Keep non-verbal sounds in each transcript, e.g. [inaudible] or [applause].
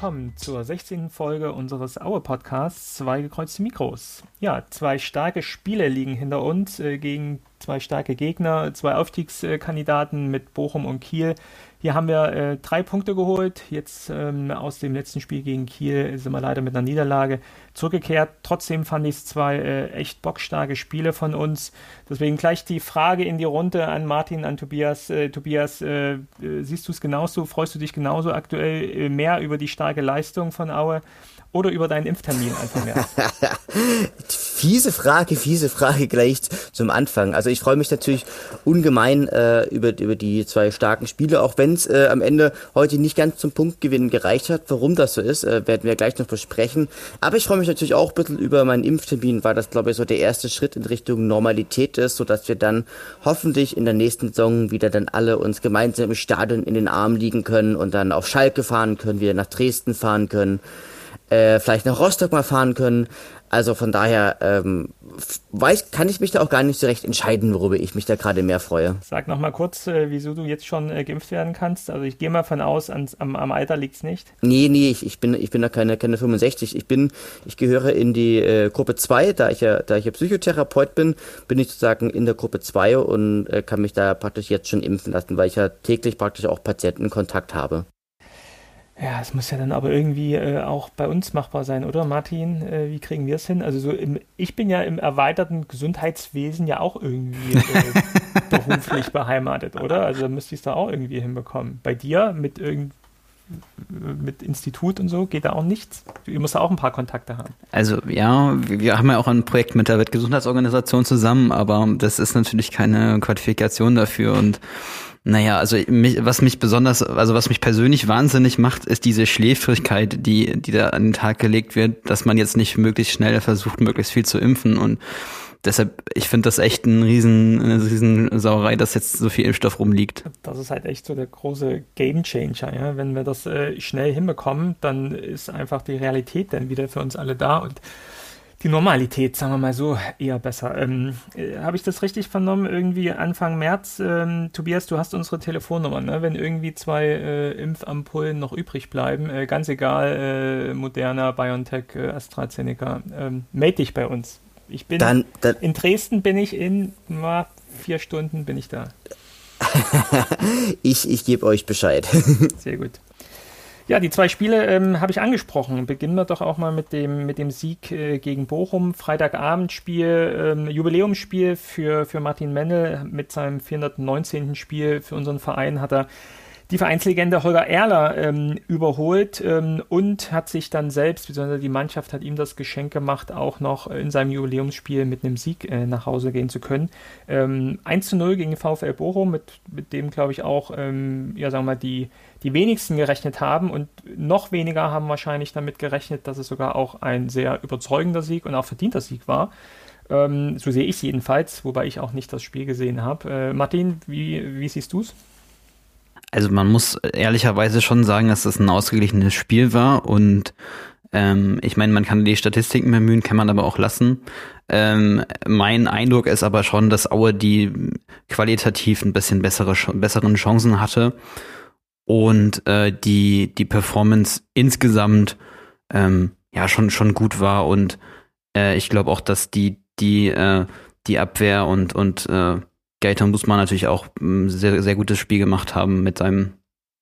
willkommen zur 16. Folge unseres Aue-Podcasts Zwei gekreuzte Mikros. Ja, zwei starke Spiele liegen hinter uns äh, gegen zwei starke Gegner, zwei Aufstiegskandidaten mit Bochum und Kiel. Hier haben wir äh, drei Punkte geholt. Jetzt ähm, aus dem letzten Spiel gegen Kiel sind wir leider mit einer Niederlage zurückgekehrt. Trotzdem fand ich es zwei äh, echt bockstarke Spiele von uns. Deswegen gleich die Frage in die Runde an Martin, an Tobias. Äh, Tobias, äh, siehst du es genauso? Freust du dich genauso aktuell äh, mehr über die starke Leistung von Aue? Oder über deinen Impftermin einfach mehr? [laughs] fiese Frage, fiese Frage gleich zum Anfang. Also ich freue mich natürlich ungemein äh, über, über die zwei starken Spiele, auch wenn es äh, am Ende heute nicht ganz zum Punktgewinn gereicht hat. Warum das so ist, äh, werden wir gleich noch besprechen. Aber ich freue mich natürlich auch ein bisschen über meinen Impftermin, weil das, glaube ich, so der erste Schritt in Richtung Normalität ist, sodass wir dann hoffentlich in der nächsten Saison wieder dann alle uns gemeinsam im Stadion in den Armen liegen können und dann auf Schalke fahren können, wieder nach Dresden fahren können äh, vielleicht nach Rostock mal fahren können. Also von daher ähm, weiß, kann ich mich da auch gar nicht so recht entscheiden, worüber ich mich da gerade mehr freue. Sag noch mal kurz, äh, wieso du jetzt schon äh, geimpft werden kannst. Also ich gehe mal von aus, ans, am, am Alter liegt's nicht. Nee, nee, ich, ich bin ich bin da keine keine 65. Ich bin ich gehöre in die äh, Gruppe 2, da ich ja da ich ja Psychotherapeut bin, bin ich sozusagen in der Gruppe 2 und äh, kann mich da praktisch jetzt schon impfen lassen, weil ich ja täglich praktisch auch Patientenkontakt habe. Ja, es muss ja dann aber irgendwie äh, auch bei uns machbar sein, oder Martin? Äh, wie kriegen wir es hin? Also so im, ich bin ja im erweiterten Gesundheitswesen ja auch irgendwie äh, [laughs] beruflich beheimatet, oder? Also müsste ich es da auch irgendwie hinbekommen. Bei dir mit irgend mit Institut und so geht da auch nichts. Du musst da auch ein paar Kontakte haben. Also ja, wir haben ja auch ein Projekt mit der Weltgesundheitsorganisation zusammen, aber das ist natürlich keine Qualifikation dafür und naja, also mich, was mich besonders, also was mich persönlich wahnsinnig macht, ist diese Schläfrigkeit, die, die da an den Tag gelegt wird, dass man jetzt nicht möglichst schnell versucht, möglichst viel zu impfen und deshalb, ich finde das echt ein riesen, eine riesen Sauerei, dass jetzt so viel Impfstoff rumliegt. Das ist halt echt so der große Gamechanger, ja. Wenn wir das äh, schnell hinbekommen, dann ist einfach die Realität dann wieder für uns alle da und die Normalität, sagen wir mal so, eher besser. Ähm, äh, Habe ich das richtig vernommen? Irgendwie Anfang März, ähm, Tobias, du hast unsere Telefonnummer, ne? Wenn irgendwie zwei äh, Impfampullen noch übrig bleiben, äh, ganz egal, äh, Moderna, BioNTech, äh, AstraZeneca, ähm, melde dich bei uns. Ich bin dann, dann, in Dresden bin ich in na, vier Stunden bin ich da. [laughs] ich ich gebe euch Bescheid. [laughs] Sehr gut. Ja, die zwei Spiele ähm, habe ich angesprochen. Beginnen wir doch auch mal mit dem, mit dem Sieg äh, gegen Bochum. Freitagabendspiel, ähm, Jubiläumsspiel für, für Martin Mennel mit seinem 419. Spiel für unseren Verein hat er die Vereinslegende Holger Erler ähm, überholt ähm, und hat sich dann selbst, beziehungsweise die Mannschaft hat ihm das Geschenk gemacht, auch noch in seinem Jubiläumsspiel mit einem Sieg äh, nach Hause gehen zu können. Ähm, 1 zu 0 gegen VfL Bochum, mit, mit dem, glaube ich, auch, ähm, ja, sagen wir mal, die, die wenigsten gerechnet haben und noch weniger haben wahrscheinlich damit gerechnet, dass es sogar auch ein sehr überzeugender Sieg und auch verdienter Sieg war. Ähm, so sehe ich jedenfalls, wobei ich auch nicht das Spiel gesehen habe. Äh, Martin, wie, wie siehst du es? Also man muss ehrlicherweise schon sagen, dass das ein ausgeglichenes Spiel war und ähm, ich meine, man kann die Statistiken bemühen, kann man aber auch lassen. Ähm, mein Eindruck ist aber schon, dass Aue die qualitativ ein bisschen bessere, besseren Chancen hatte und äh, die, die Performance insgesamt ähm, ja schon, schon gut war und äh, ich glaube auch, dass die, die, äh, die Abwehr und, und äh, Gaetan muss man natürlich auch ein ähm, sehr, sehr gutes Spiel gemacht haben mit seinem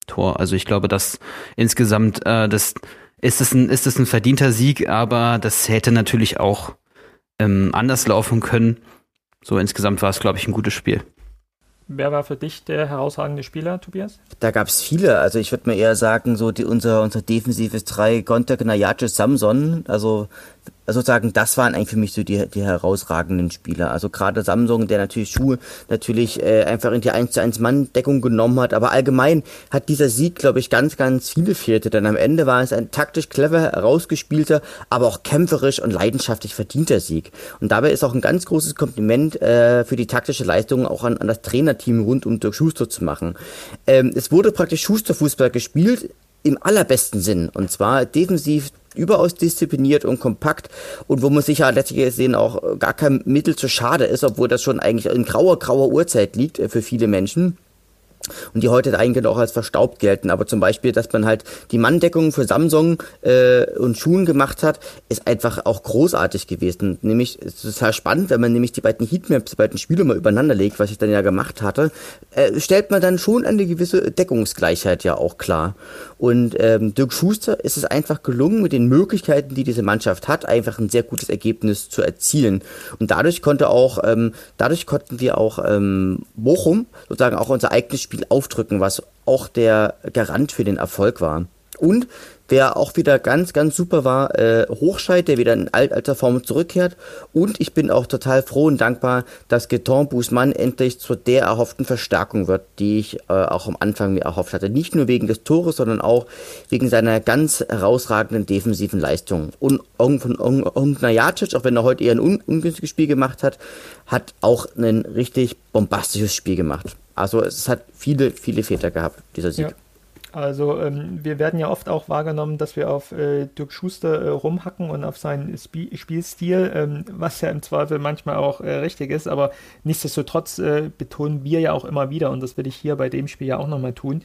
Tor. Also ich glaube, dass insgesamt äh, das ist es ein, ist es ein verdienter Sieg, aber das hätte natürlich auch ähm, anders laufen können. So insgesamt war es, glaube ich, ein gutes Spiel. Wer war für dich der herausragende Spieler, Tobias? Da gab es viele. Also ich würde mal eher sagen, so die, unser, unser defensives Drei, Gontek, Najace, Samson. Also sozusagen, das waren eigentlich für mich so die, die herausragenden Spieler. Also gerade Samsung, der natürlich Schuhe natürlich äh, einfach in die 1 zu 1 Mann-Deckung genommen hat. Aber allgemein hat dieser Sieg, glaube ich, ganz, ganz viele Fehlte. Denn am Ende war es ein taktisch clever herausgespielter, aber auch kämpferisch und leidenschaftlich verdienter Sieg. Und dabei ist auch ein ganz großes Kompliment äh, für die taktische Leistung auch an, an das Trainerteam rund um Dirk Schuster zu machen. Ähm, es wurde praktisch Schusterfußball gespielt im allerbesten Sinn. Und zwar defensiv überaus diszipliniert und kompakt und wo man sich ja letztlich gesehen auch gar kein Mittel zu schade ist, obwohl das schon eigentlich in grauer, grauer Uhrzeit liegt äh, für viele Menschen. und die heute eigentlich auch als verstaubt gelten. Aber zum Beispiel, dass man halt die Manndeckung für Samsung äh, und Schuhen gemacht hat, ist einfach auch großartig gewesen. Nämlich, es ist total spannend, wenn man nämlich die beiden Heatmaps, die beiden Spiele mal übereinander legt, was ich dann ja gemacht hatte, äh, stellt man dann schon eine gewisse Deckungsgleichheit ja auch klar. Und ähm, Dirk Schuster ist es einfach gelungen, mit den Möglichkeiten, die diese Mannschaft hat, einfach ein sehr gutes Ergebnis zu erzielen. Und dadurch konnte auch, ähm, dadurch konnten wir auch ähm, Bochum sozusagen auch unser eigenes Spiel aufdrücken, was auch der Garant für den Erfolg war. Und Wer auch wieder ganz, ganz super war, äh, Hochscheid, der wieder in alter Form zurückkehrt. Und ich bin auch total froh und dankbar, dass Geton Busmann endlich zu der erhofften Verstärkung wird, die ich äh, auch am Anfang mir erhofft hatte. Nicht nur wegen des Tores, sondern auch wegen seiner ganz herausragenden defensiven Leistung. Und von Ongnajacic, auch wenn er heute eher ein un ungünstiges Spiel gemacht hat, hat auch ein richtig bombastisches Spiel gemacht. Also es hat viele, viele Väter gehabt, dieser Sieg. Ja. Also ähm, wir werden ja oft auch wahrgenommen, dass wir auf äh, Dirk Schuster äh, rumhacken und auf seinen Sp Spielstil, ähm, was ja im Zweifel manchmal auch äh, richtig ist, aber nichtsdestotrotz äh, betonen wir ja auch immer wieder, und das will ich hier bei dem Spiel ja auch nochmal tun,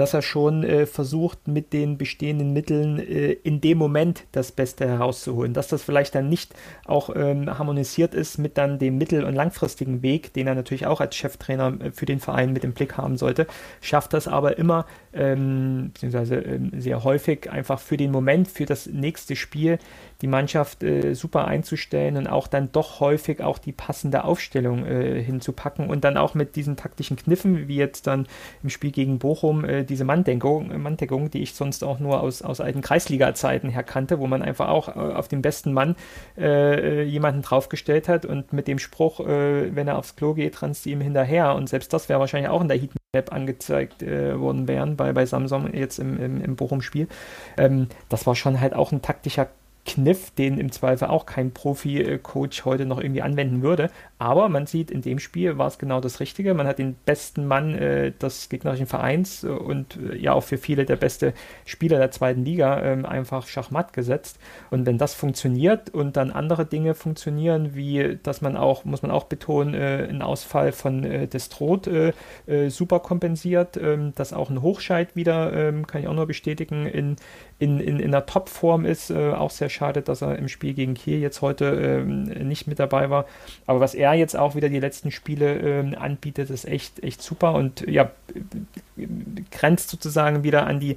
dass er schon äh, versucht, mit den bestehenden Mitteln äh, in dem Moment das Beste herauszuholen. Dass das vielleicht dann nicht auch ähm, harmonisiert ist mit dann dem mittel- und langfristigen Weg, den er natürlich auch als Cheftrainer äh, für den Verein mit im Blick haben sollte, schafft das aber immer, ähm, beziehungsweise ähm, sehr häufig einfach für den Moment, für das nächste Spiel die Mannschaft äh, super einzustellen und auch dann doch häufig auch die passende Aufstellung äh, hinzupacken und dann auch mit diesen taktischen Kniffen, wie jetzt dann im Spiel gegen Bochum, äh, diese Manndeckung, Manndeckung, die ich sonst auch nur aus, aus alten Kreisliga-Zeiten her kannte, wo man einfach auch äh, auf den besten Mann äh, jemanden draufgestellt hat und mit dem Spruch, äh, wenn er aufs Klo geht, rannst du ihm hinterher und selbst das wäre wahrscheinlich auch in der Heatmap angezeigt worden wären bei, bei Samsung jetzt im, im, im Bochum-Spiel. Ähm, das war schon halt auch ein taktischer Kniff, den im Zweifel auch kein Profi-Coach heute noch irgendwie anwenden würde. Aber man sieht, in dem Spiel war es genau das Richtige. Man hat den besten Mann äh, des gegnerischen Vereins und äh, ja auch für viele der beste Spieler der zweiten Liga äh, einfach schachmatt gesetzt. Und wenn das funktioniert und dann andere Dinge funktionieren, wie dass man auch, muss man auch betonen, äh, einen Ausfall von äh, Destrot äh, äh, super kompensiert, ähm, dass auch ein Hochscheid wieder, ähm, kann ich auch nur bestätigen, in, in, in, in der Topform ist. auch sehr schade, dass er im Spiel gegen Kiel jetzt heute ähm, nicht mit dabei war. Aber was er jetzt auch wieder die letzten Spiele ähm, anbietet, ist echt, echt super und ja, grenzt sozusagen wieder an die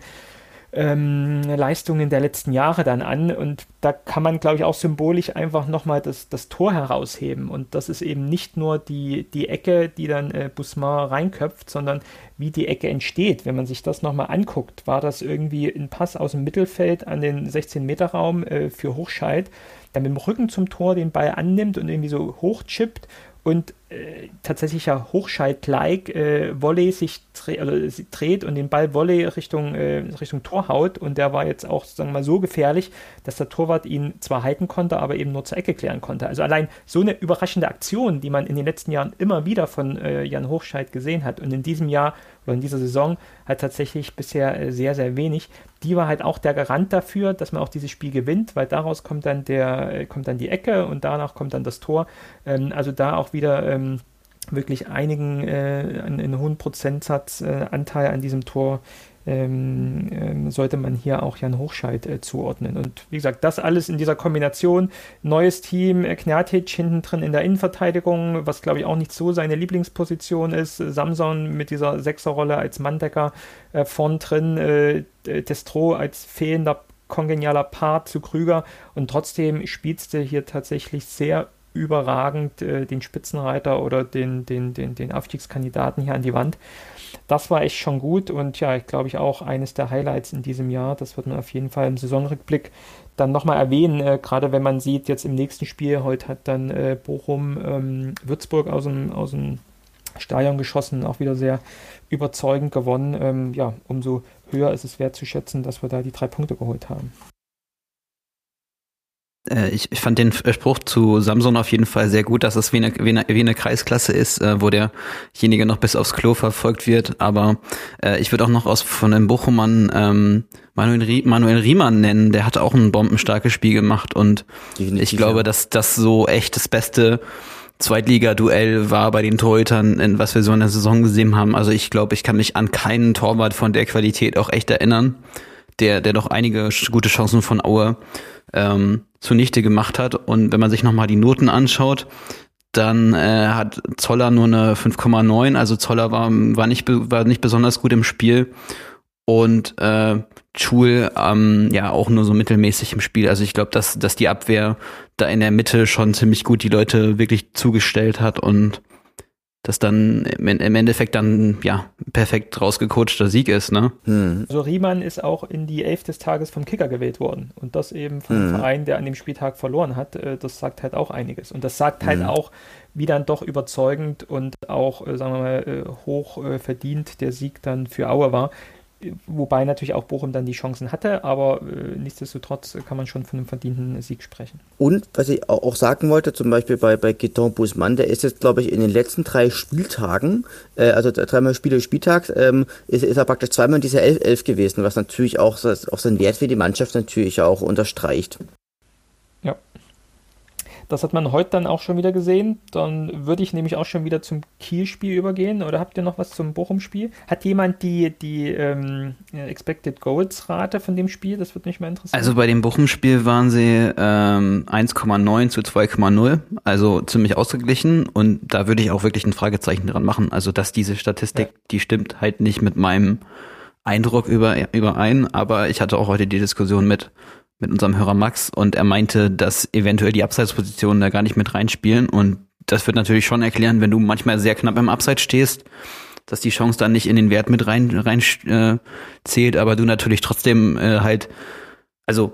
ähm, Leistungen der letzten Jahre dann an. Und da kann man, glaube ich, auch symbolisch einfach nochmal das, das Tor herausheben. Und das ist eben nicht nur die, die Ecke, die dann äh, Busmar reinköpft, sondern wie die Ecke entsteht. Wenn man sich das nochmal anguckt, war das irgendwie ein Pass aus dem Mittelfeld an den 16-Meter-Raum äh, für Hochscheid, der mit dem Rücken zum Tor den Ball annimmt und irgendwie so hochchippt und äh, tatsächlich ja Hochschalt-like äh, Volley sich dreh, also dreht und den Ball Volley Richtung, äh, Richtung Tor haut und der war jetzt auch sagen wir mal so gefährlich, dass der Torwart ihn zwar halten konnte, aber eben nur zur Ecke klären konnte. Also allein so eine überraschende Aktion, die man in den letzten Jahren immer wieder von äh, Jan Hochscheid gesehen hat und in diesem Jahr oder in dieser Saison halt tatsächlich bisher äh, sehr, sehr wenig. Die war halt auch der Garant dafür, dass man auch dieses Spiel gewinnt, weil daraus kommt dann der, äh, kommt dann die Ecke und danach kommt dann das Tor. Ähm, also da auch wieder ähm, wirklich einigen, äh, einen, hohen Prozentsatz äh, Anteil an diesem Tor ähm, ähm, sollte man hier auch Jan Hochscheid äh, zuordnen. Und wie gesagt, das alles in dieser Kombination. Neues Team, äh, Knertic hinten drin in der Innenverteidigung, was glaube ich auch nicht so seine Lieblingsposition ist. Samson mit dieser Sechserrolle als Manndecker äh, vorn drin, äh, Destro als fehlender kongenialer Part zu Krüger und trotzdem spielst du hier tatsächlich sehr überragend äh, den Spitzenreiter oder den, den, den, den Aufstiegskandidaten hier an die Wand. Das war echt schon gut und ja, ich glaube ich auch eines der Highlights in diesem Jahr. Das wird man auf jeden Fall im Saisonrückblick dann nochmal erwähnen, äh, gerade wenn man sieht, jetzt im nächsten Spiel, heute hat dann äh, Bochum ähm, Würzburg aus dem, aus dem Stadion geschossen, auch wieder sehr überzeugend gewonnen. Ähm, ja, umso höher ist es wert zu schätzen, dass wir da die drei Punkte geholt haben. Äh, ich, ich fand den Spruch zu Samsung auf jeden Fall sehr gut, dass es wie eine, wie eine, wie eine Kreisklasse ist, äh, wo derjenige noch bis aufs Klo verfolgt wird. Aber äh, ich würde auch noch aus von dem Bochumann ähm, Manuel, Manuel Riemann nennen. Der hatte auch ein bombenstarkes Spiel gemacht und Definitiv, ich glaube, ja. dass das so echt das Beste Zweitliga-Duell war bei den Torhütern, in was wir so in der Saison gesehen haben. Also ich glaube, ich kann mich an keinen Torwart von der Qualität auch echt erinnern, der, der doch einige gute Chancen von Aue ähm, zunichte gemacht hat. Und wenn man sich nochmal die Noten anschaut, dann äh, hat Zoller nur eine 5,9, also Zoller war, war, nicht, war nicht besonders gut im Spiel. Und äh, Schul ähm, ja auch nur so mittelmäßig im Spiel. Also ich glaube, dass, dass die Abwehr da in der Mitte schon ziemlich gut die Leute wirklich zugestellt hat und das dann im, Endeffekt dann ja perfekt rausgecoachter Sieg ist, ne? Hm. Also Riemann ist auch in die Elf des Tages vom Kicker gewählt worden und das eben vom hm. Verein, der an dem Spieltag verloren hat. Äh, das sagt halt auch einiges und das sagt halt hm. auch, wie dann doch überzeugend und auch, äh, sagen wir mal, äh, hoch verdient der Sieg dann für Aue war wobei natürlich auch Bochum dann die Chancen hatte, aber äh, nichtsdestotrotz kann man schon von einem verdienten Sieg sprechen. Und was ich auch sagen wollte, zum Beispiel bei, bei Giton Busmann, der ist jetzt, glaube ich, in den letzten drei Spieltagen, äh, also dreimal Spiele Spieltags, ähm, ist, ist er praktisch zweimal in dieser 11-11 gewesen, was natürlich auch, auch seinen Wert für die Mannschaft natürlich auch unterstreicht. Das hat man heute dann auch schon wieder gesehen. Dann würde ich nämlich auch schon wieder zum Kiel-Spiel übergehen. Oder habt ihr noch was zum Bochum-Spiel? Hat jemand die, die ähm, Expected Goals-Rate von dem Spiel? Das würde mich mal interessieren. Also bei dem Bochum-Spiel waren sie ähm, 1,9 zu 2,0. Also ziemlich ausgeglichen. Und da würde ich auch wirklich ein Fragezeichen dran machen. Also dass diese Statistik, ja. die stimmt halt nicht mit meinem Eindruck über, überein. Aber ich hatte auch heute die Diskussion mit mit unserem Hörer Max und er meinte, dass eventuell die Abseitspositionen da gar nicht mit reinspielen und das wird natürlich schon erklären, wenn du manchmal sehr knapp im Abseits stehst, dass die Chance dann nicht in den Wert mit rein, rein äh, zählt, aber du natürlich trotzdem äh, halt, also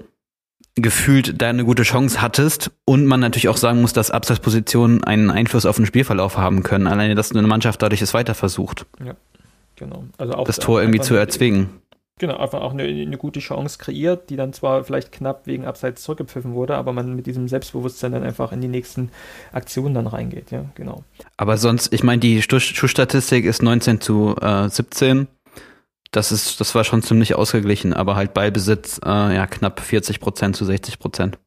gefühlt da eine gute Chance hattest und man natürlich auch sagen muss, dass Abseitspositionen einen Einfluss auf den Spielverlauf haben können, alleine dass eine Mannschaft dadurch es weiter versucht. Ja, genau. Also auch das Tor irgendwie zu erzwingen. Genau, einfach auch eine, eine, gute Chance kreiert, die dann zwar vielleicht knapp wegen Abseits zurückgepfiffen wurde, aber man mit diesem Selbstbewusstsein dann einfach in die nächsten Aktionen dann reingeht, ja, genau. Aber sonst, ich meine, die Schussstatistik ist 19 zu äh, 17. Das ist, das war schon ziemlich ausgeglichen, aber halt Ballbesitz, äh, ja, knapp 40 Prozent zu 60 Prozent.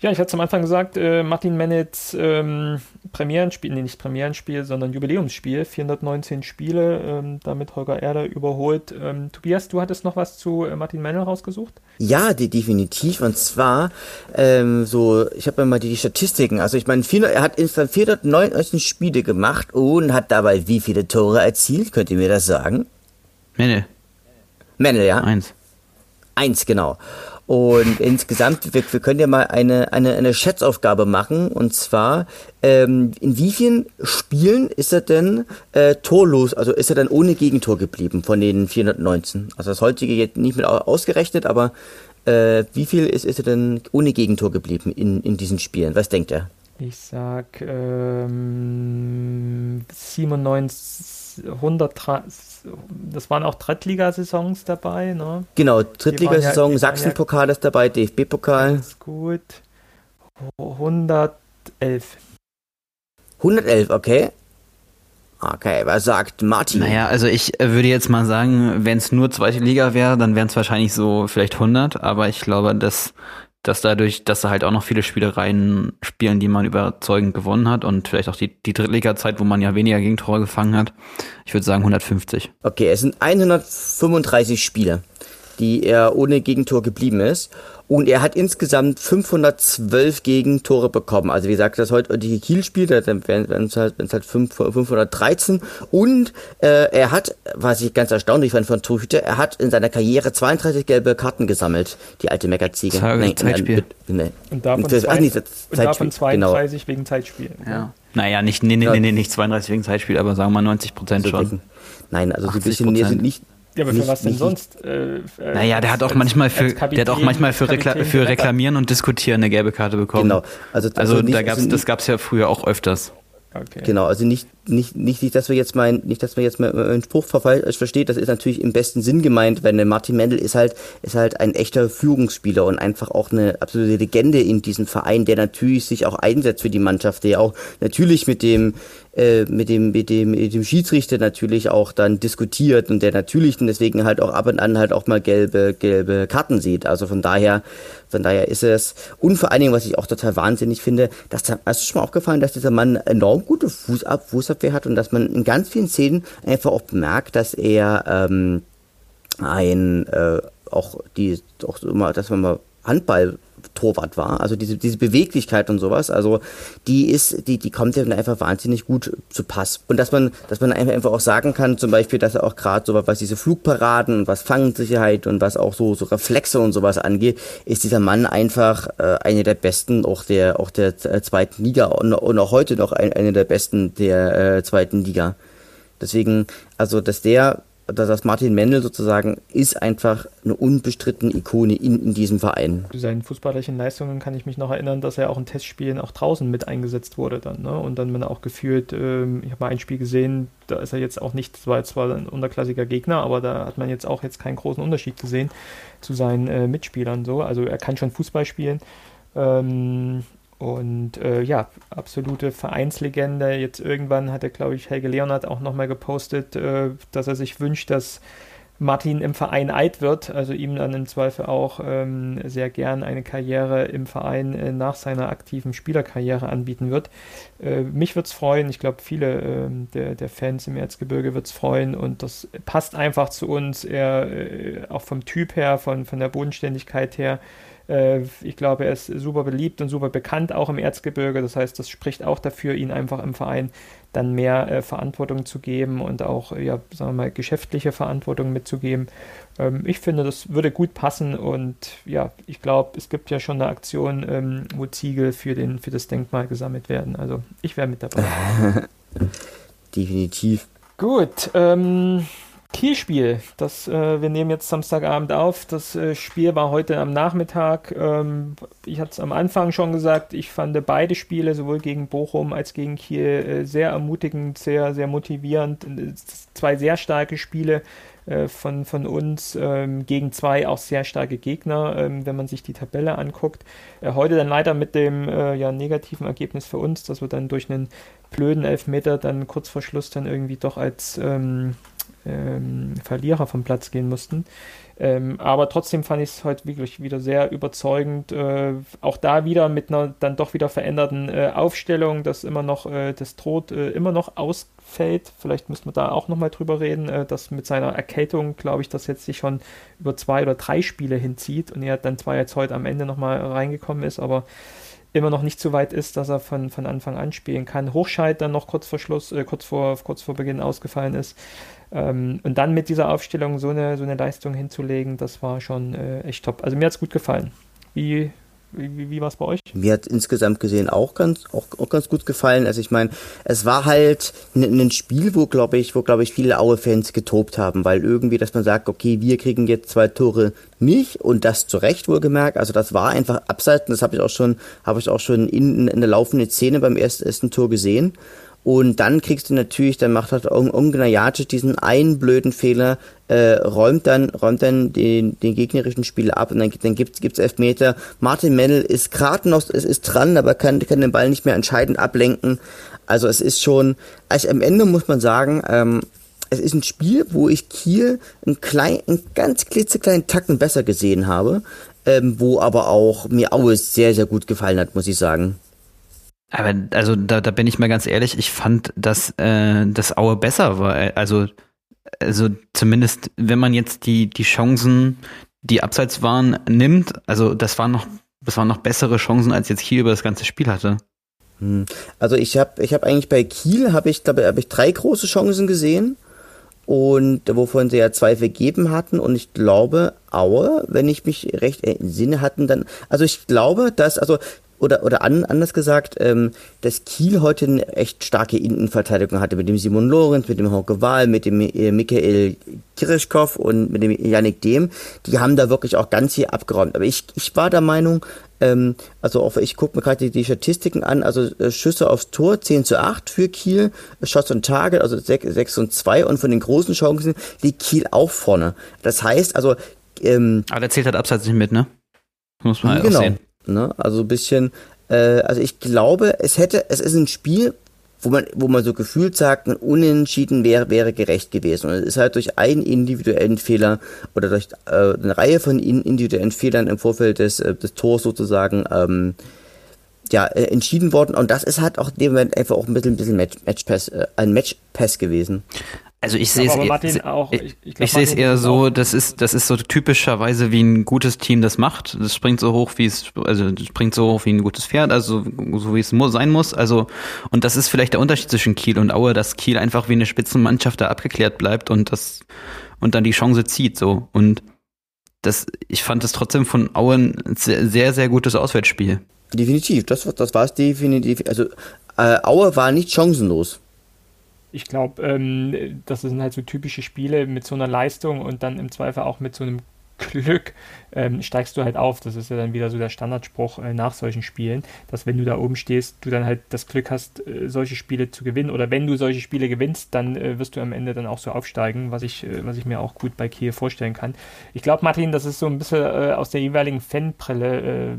Ja, ich hatte am Anfang gesagt, äh, Martin Mennets ähm, Premierenspiel, nee, nicht Premierenspiel, sondern Jubiläumsspiel, 419 Spiele, ähm, damit Holger Erder überholt. Ähm, Tobias, du hattest noch was zu äh, Martin Mennel rausgesucht? Ja, die, definitiv. Und zwar, ähm, so, ich habe mir mal die, die Statistiken, also ich meine, er hat insgesamt 419 Spiele gemacht und hat dabei wie viele Tore erzielt? Könnt ihr mir das sagen? Mennel. Mennel, ja? Eins. Eins, genau. Und insgesamt, wir, wir können ja mal eine, eine, eine Schätzaufgabe machen. Und zwar, ähm, in wie vielen Spielen ist er denn äh, torlos, also ist er dann ohne Gegentor geblieben von den 419? Also das heutige jetzt nicht mit ausgerechnet, aber äh, wie viel ist, ist er denn ohne Gegentor geblieben in, in diesen Spielen? Was denkt er? Ich sag ähm, 97, 100, das waren auch Drittligasaisons dabei, ne? Genau, Drittligasaison, ja, Sachsenpokal ja, ist dabei, DFB-Pokal. Ganz gut. 111. 111, okay. Okay, was sagt Martin? Naja, also ich äh, würde jetzt mal sagen, wenn es nur zweite Liga wäre, dann wären es wahrscheinlich so vielleicht 100, aber ich glaube, dass dass dadurch, dass da halt auch noch viele Spielereien spielen, die man überzeugend gewonnen hat und vielleicht auch die, die Drittliga-Zeit, wo man ja weniger Gegentore gefangen hat. Ich würde sagen 150. Okay, es sind 135 Spiele, die er ohne Gegentor geblieben ist. Und er hat insgesamt 512 Gegentore bekommen. Also wie gesagt, das heute die Kiel spielt, dann wären es halt, halt 513. Und äh, er hat, was ich ganz erstaunlich fand von Torhüter, er hat in seiner Karriere 32 gelbe Karten gesammelt, die alte Meckerziege. Nee, Zeitspiel. Nee. Und davon, das, zwei, ach, nee, und davon 32 genau. wegen Zeitspiel. Ja. Naja, nicht, nee, nee, nee, nicht 32 wegen Zeitspiel, aber sagen wir mal 90 Prozent also schon. Nein, also so ein bisschen, nee, sind nicht, ja, aber für nicht, was denn sonst? Äh, äh, naja, der hat auch manchmal für, der hat auch manchmal für, Rekla für Reklamieren und Diskutieren eine gelbe Karte bekommen. Genau. Also, also, also nicht, da gab's, also das gab's ja früher auch öfters. Okay. Genau, also nicht, nicht, nicht, nicht, dass wir jetzt meinen, nicht, dass wir jetzt mal einen Spruch falsch versteht, das ist natürlich im besten Sinn gemeint, wenn der Martin Mendel ist halt, ist halt ein echter Führungsspieler und einfach auch eine absolute Legende in diesem Verein, der natürlich sich auch einsetzt für die Mannschaft, der auch natürlich mit dem, äh, mit dem mit dem mit dem Schiedsrichter natürlich auch dann diskutiert und der natürlich und deswegen halt auch ab und an halt auch mal gelbe gelbe Karten sieht. Also von daher von daher ist es und vor allen Dingen, was ich auch total wahnsinnig finde, dass da ist schon mal aufgefallen, dass dieser Mann enorm gute Fußab Fußabwehr hat und dass man in ganz vielen Szenen einfach auch bemerkt, dass er ähm, ein äh, auch die auch immer, dass man mal Handball Torwart war. Also diese, diese Beweglichkeit und sowas, also die ist, die, die kommt ja einfach wahnsinnig gut zu Pass. Und dass man, dass man einfach auch sagen kann, zum Beispiel, dass er auch gerade so was diese Flugparaden und was Fangsicherheit und was auch so, so Reflexe und sowas angeht, ist dieser Mann einfach äh, einer der besten, auch der, auch der äh, zweiten Liga und, und auch heute noch ein, einer der besten der äh, zweiten Liga. Deswegen, also dass der dass Martin Mendel sozusagen ist einfach eine unbestrittene Ikone in, in diesem Verein. Zu seinen fußballerischen Leistungen kann ich mich noch erinnern, dass er auch in Testspielen auch draußen mit eingesetzt wurde dann. Ne? Und dann man auch gefühlt, ähm, ich habe mal ein Spiel gesehen, da ist er jetzt auch nicht, das war jetzt zwar ein unterklassiger Gegner, aber da hat man jetzt auch jetzt keinen großen Unterschied gesehen zu seinen äh, Mitspielern so. Also er kann schon Fußball spielen. Ähm, und äh, ja, absolute Vereinslegende. Jetzt irgendwann hat er, glaube ich, Helge Leonard auch nochmal gepostet, äh, dass er sich wünscht, dass Martin im Verein alt wird, also ihm dann im Zweifel auch ähm, sehr gern eine Karriere im Verein äh, nach seiner aktiven Spielerkarriere anbieten wird. Äh, mich wird freuen, ich glaube viele äh, der, der, Fans im Erzgebirge wird freuen und das passt einfach zu uns, er äh, auch vom Typ her, von, von der Bodenständigkeit her, äh, ich glaube, er ist super beliebt und super bekannt, auch im Erzgebirge. Das heißt, das spricht auch dafür, ihn einfach im Verein dann mehr äh, Verantwortung zu geben und auch, ja, sagen wir mal, geschäftliche Verantwortung mitzugeben. Ähm, ich finde, das würde gut passen und ja, ich glaube, es gibt ja schon eine Aktion, ähm, wo Ziegel für, den, für das Denkmal gesammelt werden. Also ich wäre mit dabei. [laughs] Definitiv. Gut, ähm, Kielspiel, das äh, wir nehmen jetzt Samstagabend auf. Das äh, Spiel war heute am Nachmittag. Ähm, ich hatte es am Anfang schon gesagt, ich fand beide Spiele, sowohl gegen Bochum als gegen Kiel, äh, sehr ermutigend, sehr, sehr motivierend. Zwei sehr starke Spiele äh, von, von uns ähm, gegen zwei auch sehr starke Gegner, ähm, wenn man sich die Tabelle anguckt. Äh, heute dann leider mit dem äh, ja, negativen Ergebnis für uns, dass wir dann durch einen blöden Elfmeter dann kurz vor Schluss dann irgendwie doch als ähm, Verlierer vom Platz gehen mussten. Ähm, aber trotzdem fand ich es heute wirklich wieder sehr überzeugend. Äh, auch da wieder mit einer dann doch wieder veränderten äh, Aufstellung, dass immer noch äh, das Tod äh, immer noch ausfällt. Vielleicht müssen wir da auch nochmal drüber reden, äh, dass mit seiner Erkältung, glaube ich, das jetzt sich schon über zwei oder drei Spiele hinzieht und er dann zwar jetzt heute am Ende nochmal reingekommen ist, aber immer noch nicht so weit ist, dass er von, von Anfang an spielen kann. Hochscheid dann noch kurz vor Schluss, äh, kurz vor, kurz vor Beginn ausgefallen ist. Ähm, und dann mit dieser Aufstellung so eine, so eine Leistung hinzulegen, das war schon äh, echt top. Also mir hat es gut gefallen. Wie, wie, wie war es bei euch? Mir hat insgesamt gesehen auch ganz, auch, auch ganz gut gefallen. Also ich meine, es war halt ein Spiel, wo glaube ich, wo ich viele Aue-Fans getobt haben, weil irgendwie, dass man sagt, okay, wir kriegen jetzt zwei Tore nicht und das zu Recht wohlgemerkt. Also das war einfach abseits. Das habe ich auch schon, habe ich auch schon in, in der laufenden Szene beim ersten, ersten Tor gesehen. Und dann kriegst du natürlich, dann macht halt Ungnajacic diesen einen blöden Fehler, äh, räumt dann, räumt dann den, den gegnerischen Spieler ab und dann, dann gibt's, gibt's Elfmeter. Martin Mendel ist gerade noch, es ist dran, aber kann, kann den Ball nicht mehr entscheidend ablenken. Also es ist schon, also am Ende muss man sagen, ähm, es ist ein Spiel, wo ich Kiel einen klein, einen ganz klitzekleinen Tacken besser gesehen habe, ähm, wo aber auch mir Aue sehr, sehr gut gefallen hat, muss ich sagen. Aber also da, da bin ich mal ganz ehrlich, ich fand, dass äh, das Aue besser war. Also, also zumindest, wenn man jetzt die, die Chancen, die abseits waren, nimmt, also das waren noch, das waren noch bessere Chancen, als jetzt Kiel über das ganze Spiel hatte. Hm. Also ich habe ich hab eigentlich bei Kiel habe ich glaube habe ich drei große Chancen gesehen und wovon sie ja zwei vergeben hatten und ich glaube Aue, wenn ich mich recht entsinne, hatten dann also ich glaube, dass also oder, oder an, anders gesagt, ähm, dass Kiel heute eine echt starke Innenverteidigung hatte mit dem Simon Lorenz, mit dem Hauke Wahl, mit dem äh, Michael Kirischkov und mit dem Yannick Dehm. Die haben da wirklich auch ganz hier abgeräumt. Aber ich, ich war der Meinung, ähm, also auch, ich gucke mir gerade die, die, Statistiken an, also äh, Schüsse aufs Tor 10 zu 8 für Kiel, Shots und Target, also 6, 6 und 2 und von den großen Chancen liegt Kiel auch vorne. Das heißt, also ähm, Aber der zählt halt abseits nicht mit, ne? Muss man halt genau. auch sehen. Ne? Also ein bisschen, äh, also ich glaube, es hätte, es ist ein Spiel, wo man, wo man so gefühlt sagt, ein Unentschieden wäre, wäre gerecht gewesen. Und es ist halt durch einen individuellen Fehler oder durch äh, eine Reihe von individuellen Fehlern im Vorfeld des, äh, des Tors sozusagen ähm, ja, äh, entschieden worden. Und das ist halt auch in dem Moment einfach auch ein bisschen, ein bisschen Match, Matchpass, äh, ein Matchpass gewesen. Also ich sehe es eher, ich, ich, ich sehe es eher so, das ist das ist so typischerweise wie ein gutes Team das macht. Das springt so hoch wie es also springt so hoch wie ein gutes Pferd, also so wie es sein muss. Also und das ist vielleicht der Unterschied zwischen Kiel und Aue, dass Kiel einfach wie eine Spitzenmannschaft da abgeklärt bleibt und das und dann die Chance zieht so und das ich fand es trotzdem von Aue ein sehr sehr gutes Auswärtsspiel. Definitiv, das das war es definitiv. Also äh, Aue war nicht chancenlos ich glaube, ähm, das sind halt so typische Spiele mit so einer Leistung und dann im Zweifel auch mit so einem Glück ähm, steigst du halt auf. Das ist ja dann wieder so der Standardspruch äh, nach solchen Spielen, dass wenn du da oben stehst, du dann halt das Glück hast, äh, solche Spiele zu gewinnen. Oder wenn du solche Spiele gewinnst, dann äh, wirst du am Ende dann auch so aufsteigen, was ich, äh, was ich mir auch gut bei Kiel vorstellen kann. Ich glaube, Martin, das ist so ein bisschen äh, aus der jeweiligen Fanbrille, äh,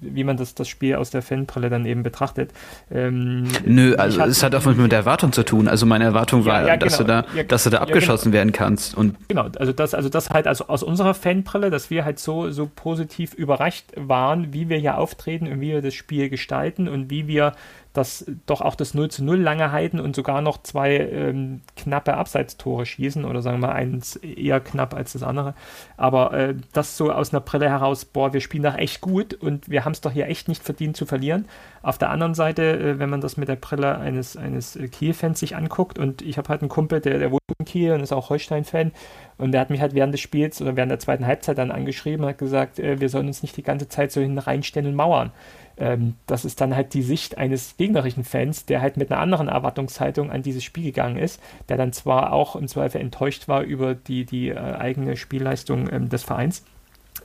wie man das, das Spiel aus der Fanbrille dann eben betrachtet. Ähm, Nö, also es hat auch mit der Erwartung zu tun. Also meine Erwartung war, ja, ja, dass genau. du da, ja, dass du da abgeschossen genau. werden kannst. Und genau, also das, also das halt also aus unserer Fanbrille, dass wir halt so, so positiv überrascht waren, wie wir hier auftreten und wie wir das Spiel gestalten und wie wir das doch auch das 0 zu 0 lange halten und sogar noch zwei ähm, knappe Abseitstore schießen oder sagen wir mal eins eher knapp als das andere. Aber äh, das so aus einer Brille heraus, boah, wir spielen doch echt gut und wir haben es doch hier echt nicht verdient zu verlieren. Auf der anderen Seite, äh, wenn man das mit der Brille eines, eines Kiel-Fans sich anguckt und ich habe halt einen Kumpel, der, der wohnt in Kiel und ist auch Holstein-Fan und der hat mich halt während des Spiels oder während der zweiten Halbzeit dann angeschrieben und hat gesagt, äh, wir sollen uns nicht die ganze Zeit so hin reinstellen und mauern ähm, das ist dann halt die Sicht eines gegnerischen Fans, der halt mit einer anderen Erwartungshaltung an dieses Spiel gegangen ist, der dann zwar auch im Zweifel enttäuscht war über die, die äh, eigene Spielleistung ähm, des Vereins,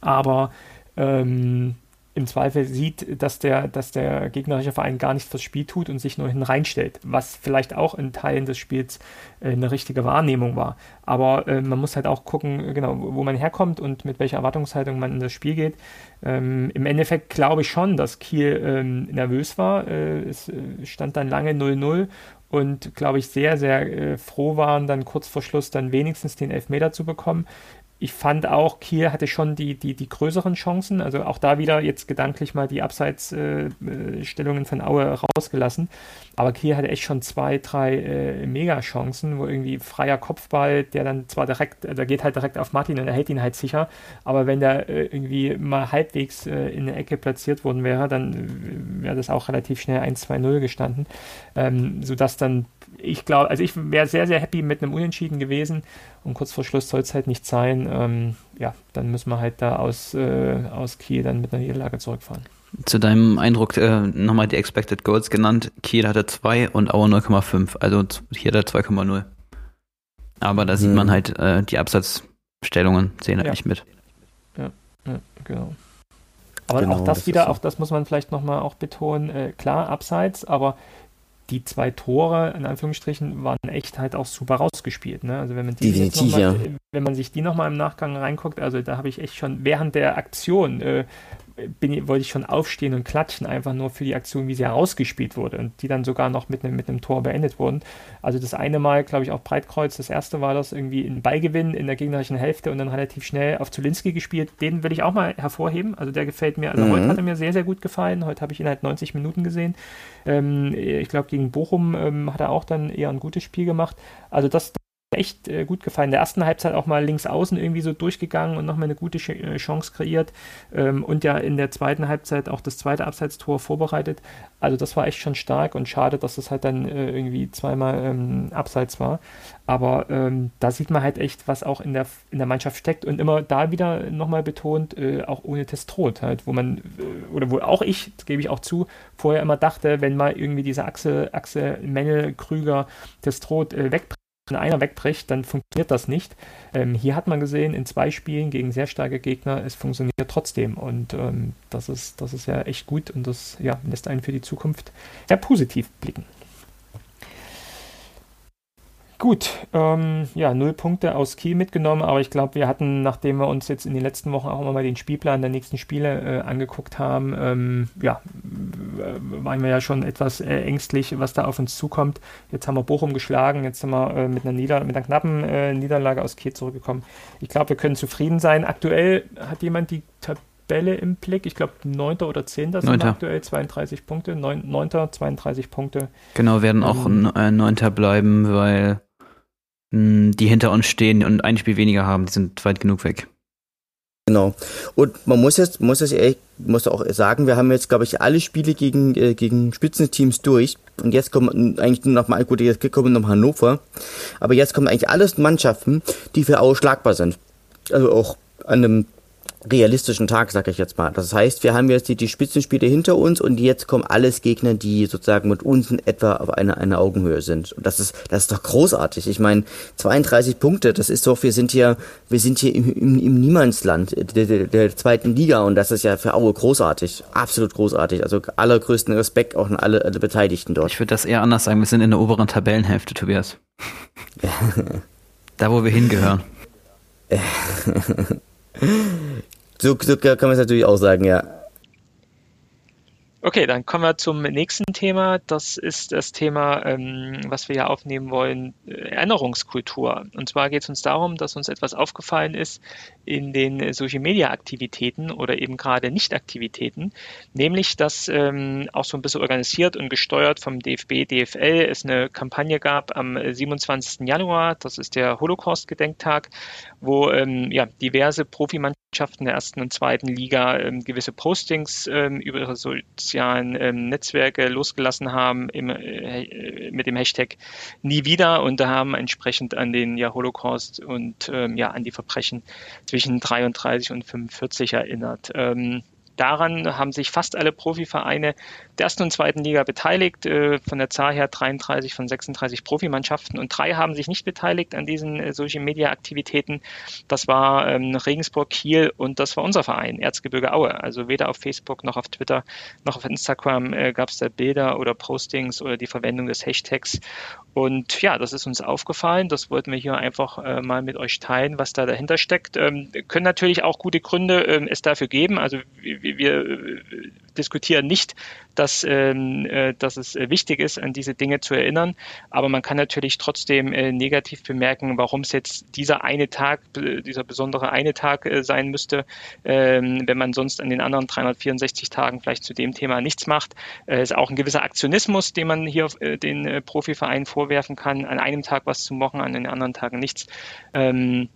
aber ähm, im Zweifel sieht, dass der, dass der gegnerische Verein gar nichts fürs Spiel tut und sich nur hin reinstellt, was vielleicht auch in Teilen des Spiels äh, eine richtige Wahrnehmung war. Aber äh, man muss halt auch gucken, genau, wo man herkommt und mit welcher Erwartungshaltung man in das Spiel geht. Ähm, Im Endeffekt glaube ich schon, dass Kiel ähm, nervös war. Äh, es äh, stand dann lange 0-0 und glaube ich sehr, sehr äh, froh waren, dann kurz vor Schluss dann wenigstens den Elfmeter zu bekommen ich fand auch, Kiel hatte schon die, die, die größeren Chancen. Also auch da wieder jetzt gedanklich mal die Abseitsstellungen äh, von Aue rausgelassen. Aber Kiel hatte echt schon zwei, drei äh, Mega-Chancen, wo irgendwie freier Kopfball, der dann zwar direkt, äh, der geht halt direkt auf Martin und er hält ihn halt sicher. Aber wenn der äh, irgendwie mal halbwegs äh, in der Ecke platziert worden wäre, dann äh, wäre das auch relativ schnell 1-2-0 gestanden. Ähm, sodass dann ich glaube, also ich wäre sehr, sehr happy mit einem Unentschieden gewesen und kurz vor Schluss soll es halt nicht sein. Ähm, ja, dann müssen wir halt da aus, äh, aus Kiel dann mit einer Niederlage zurückfahren. Zu deinem Eindruck äh, nochmal die Expected Goals genannt. Kiel hatte 2 und Aue 0,5. Also hier hat er 2,0. Aber da sieht man mhm. halt, äh, die Absatzstellungen sehen halt ja. nicht mit. Ja, ja genau. Aber genau, auch das, das wieder, so. auch das muss man vielleicht nochmal auch betonen, äh, klar, abseits, aber die zwei Tore, in Anführungsstrichen, waren echt halt auch super rausgespielt. Ne? Also wenn man, die Definitiv, mal, ja. wenn man sich die nochmal im Nachgang reinguckt, also da habe ich echt schon während der Aktion äh, bin, wollte ich schon aufstehen und klatschen, einfach nur für die Aktion, wie sie herausgespielt wurde und die dann sogar noch mit einem, mit einem Tor beendet wurden. Also das eine Mal, glaube ich, auch Breitkreuz, das erste war das irgendwie ein Beigewinn in der gegnerischen Hälfte und dann relativ schnell auf Zulinski gespielt. Den will ich auch mal hervorheben. Also der gefällt mir, also mhm. heute hat er mir sehr, sehr gut gefallen. Heute habe ich ihn halt 90 Minuten gesehen. Ähm, ich glaube, gegen Bochum ähm, hat er auch dann eher ein gutes Spiel gemacht. Also das, echt äh, gut gefallen. In der ersten Halbzeit auch mal links außen irgendwie so durchgegangen und nochmal eine gute Ch äh, Chance kreiert ähm, und ja in der zweiten Halbzeit auch das zweite Abseitstor vorbereitet. Also das war echt schon stark und schade, dass das halt dann äh, irgendwie zweimal ähm, abseits war. Aber ähm, da sieht man halt echt, was auch in der, in der Mannschaft steckt und immer da wieder nochmal betont, äh, auch ohne Testrot halt, wo man, äh, oder wo auch ich, das gebe ich auch zu, vorher immer dachte, wenn mal irgendwie diese Achse, Achse Mennel, Krüger, Testrot äh, wegbringt, wenn einer wegbricht, dann funktioniert das nicht. Ähm, hier hat man gesehen, in zwei Spielen gegen sehr starke Gegner, es funktioniert trotzdem. Und ähm, das, ist, das ist ja echt gut und das ja, lässt einen für die Zukunft sehr positiv blicken. Gut, ähm, ja, null Punkte aus Kiel mitgenommen, aber ich glaube, wir hatten, nachdem wir uns jetzt in den letzten Wochen auch immer mal den Spielplan der nächsten Spiele äh, angeguckt haben, ähm, ja, waren wir ja schon etwas äh, ängstlich, was da auf uns zukommt. Jetzt haben wir Bochum geschlagen, jetzt sind wir äh, mit, einer Nieder mit einer knappen äh, Niederlage aus Kiel zurückgekommen. Ich glaube, wir können zufrieden sein. Aktuell hat jemand die Tabelle im Blick. Ich glaube, 9. oder 10. sind wir aktuell, 32 Punkte. 9. 9. 32 Punkte. Genau, werden auch ähm, 9. bleiben, weil die hinter uns stehen und ein Spiel weniger haben, die sind weit genug weg. Genau. Und man muss jetzt, muss es ehrlich, muss auch sagen, wir haben jetzt, glaube ich, alle Spiele gegen, äh, gegen Spitzenteams durch. Und jetzt kommen eigentlich nur noch mal, gut, jetzt kommen noch Hannover. Aber jetzt kommen eigentlich alles Mannschaften, die für ausschlagbar sind. Also auch an einem realistischen Tag, sag ich jetzt mal. Das heißt, wir haben jetzt die, die Spitzenspiele hinter uns und jetzt kommen alles Gegner, die sozusagen mit uns in etwa auf einer eine Augenhöhe sind. Und das ist, das ist doch großartig. Ich meine, 32 Punkte, das ist doch, wir sind hier, wir sind hier im, im, im Niemandsland der, der, der zweiten Liga und das ist ja für Aue großartig. Absolut großartig. Also allergrößten Respekt auch an alle, alle Beteiligten dort. Ich würde das eher anders sagen. Wir sind in der oberen Tabellenhälfte, Tobias. [laughs] da, wo wir hingehören. [laughs] So, so kann man es natürlich auch sagen, ja. Okay, dann kommen wir zum nächsten Thema. Das ist das Thema, ähm, was wir ja aufnehmen wollen, äh, Erinnerungskultur. Und zwar geht es uns darum, dass uns etwas aufgefallen ist in den Social-Media-Aktivitäten oder eben gerade Nicht-Aktivitäten, nämlich, dass ähm, auch so ein bisschen organisiert und gesteuert vom DFB, DFL es eine Kampagne gab am 27. Januar, das ist der Holocaust-Gedenktag, wo ähm, ja, diverse Profimannschaften der ersten und zweiten Liga ähm, gewisse Postings ähm, über ihre sozialen ähm, Netzwerke losgelassen haben im, äh, mit dem Hashtag nie wieder und da haben entsprechend an den ja, Holocaust und ähm, ja, an die Verbrechen zwischen 33 und 45 erinnert. Ähm, daran haben sich fast alle Profivereine der ersten und zweiten Liga beteiligt. Äh, von der Zahl her 33 von 36 Profimannschaften und drei haben sich nicht beteiligt an diesen äh, Social Media Aktivitäten. Das war ähm, Regensburg, Kiel und das war unser Verein, Erzgebirge Aue. Also weder auf Facebook noch auf Twitter noch auf Instagram äh, gab es da Bilder oder Postings oder die Verwendung des Hashtags. Und ja, das ist uns aufgefallen. Das wollten wir hier einfach äh, mal mit euch teilen, was da dahinter steckt. Ähm, können natürlich auch gute Gründe ähm, es dafür geben. Also wir, wir diskutieren nicht, dass, ähm, äh, dass es äh, wichtig ist, an diese Dinge zu erinnern. Aber man kann natürlich trotzdem äh, negativ bemerken, warum es jetzt dieser eine Tag, dieser besondere eine Tag äh, sein müsste, ähm, wenn man sonst an den anderen 364 Tagen vielleicht zu dem Thema nichts macht. Äh, ist auch ein gewisser Aktionismus, den man hier äh, den äh, Profivereinen vorwerfen kann, an einem Tag was zu machen, an den anderen Tagen nichts. Ähm,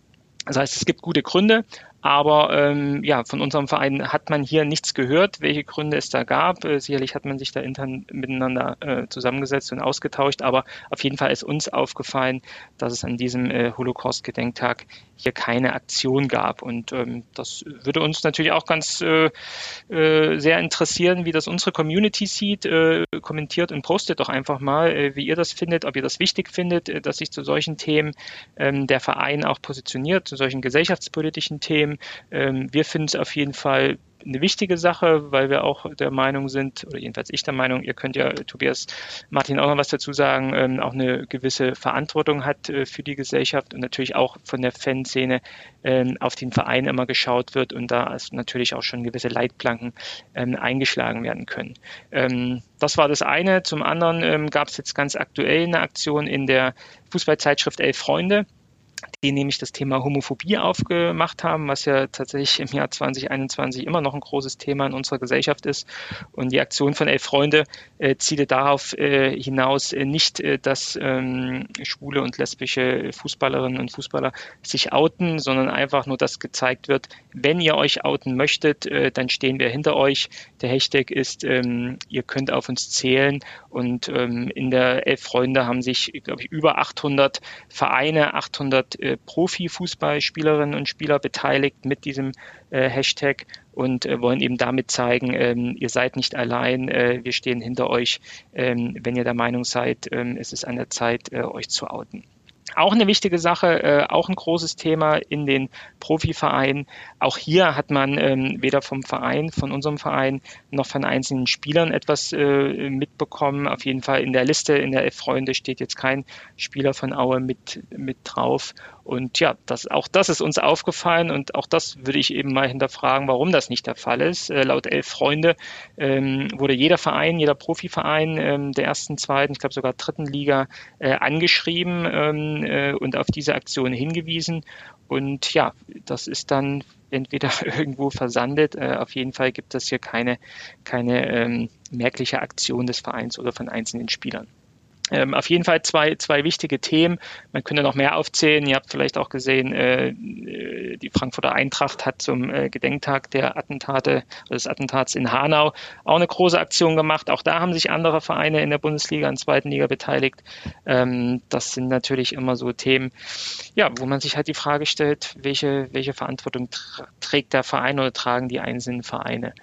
das heißt, es gibt gute Gründe, aber ähm, ja, von unserem Verein hat man hier nichts gehört, welche Gründe es da gab. Äh, sicherlich hat man sich da intern miteinander äh, zusammengesetzt und ausgetauscht, aber auf jeden Fall ist uns aufgefallen, dass es an diesem äh, Holocaust-Gedenktag hier keine Aktion gab. Und ähm, das würde uns natürlich auch ganz äh, äh, sehr interessieren, wie das unsere Community sieht. Äh, kommentiert und postet doch einfach mal, äh, wie ihr das findet, ob ihr das wichtig findet, äh, dass sich zu solchen Themen ähm, der Verein auch positioniert, zu solchen gesellschaftspolitischen Themen. Ähm, wir finden es auf jeden Fall eine wichtige Sache, weil wir auch der Meinung sind, oder jedenfalls ich der Meinung, ihr könnt ja, Tobias, Martin auch noch was dazu sagen, ähm, auch eine gewisse Verantwortung hat äh, für die Gesellschaft und natürlich auch von der Fanszene ähm, auf den Verein immer geschaut wird und da natürlich auch schon gewisse Leitplanken ähm, eingeschlagen werden können. Ähm, das war das eine. Zum anderen ähm, gab es jetzt ganz aktuell eine Aktion in der Fußballzeitschrift Elf Freunde die nämlich das Thema Homophobie aufgemacht haben, was ja tatsächlich im Jahr 2021 immer noch ein großes Thema in unserer Gesellschaft ist. Und die Aktion von Elf Freunde äh, zielte darauf äh, hinaus, äh, nicht, äh, dass ähm, schwule und lesbische Fußballerinnen und Fußballer sich outen, sondern einfach nur, dass gezeigt wird, wenn ihr euch outen möchtet, äh, dann stehen wir hinter euch. Der Hashtag ist, ähm, ihr könnt auf uns zählen. Und ähm, in der Elf Freunde haben sich, glaube ich, über 800 Vereine, 800 äh, Profifußballspielerinnen und Spieler beteiligt mit diesem äh, Hashtag und äh, wollen eben damit zeigen, ähm, ihr seid nicht allein, äh, wir stehen hinter euch, ähm, wenn ihr der Meinung seid, ähm, es ist an der Zeit, äh, euch zu outen. Auch eine wichtige Sache, äh, auch ein großes Thema in den Profivereinen. Auch hier hat man ähm, weder vom Verein, von unserem Verein, noch von einzelnen Spielern etwas äh, mitbekommen. Auf jeden Fall in der Liste, in der F-Freunde steht jetzt kein Spieler von Aue mit, mit drauf. Und ja, das, auch das ist uns aufgefallen und auch das würde ich eben mal hinterfragen, warum das nicht der Fall ist. Äh, laut Elf Freunde ähm, wurde jeder Verein, jeder Profiverein ähm, der ersten, zweiten, ich glaube sogar dritten Liga äh, angeschrieben ähm, äh, und auf diese Aktion hingewiesen. Und ja, das ist dann entweder [laughs] irgendwo versandet. Äh, auf jeden Fall gibt es hier keine, keine ähm, merkliche Aktion des Vereins oder von einzelnen Spielern. Ähm, auf jeden Fall zwei, zwei wichtige Themen. Man könnte noch mehr aufzählen. Ihr habt vielleicht auch gesehen, äh, die Frankfurter Eintracht hat zum äh, Gedenktag der Attentate, des Attentats in Hanau auch eine große Aktion gemacht. Auch da haben sich andere Vereine in der Bundesliga und zweiten Liga beteiligt. Ähm, das sind natürlich immer so Themen, ja, wo man sich halt die Frage stellt, welche, welche Verantwortung trägt der Verein oder tragen die einzelnen Vereine?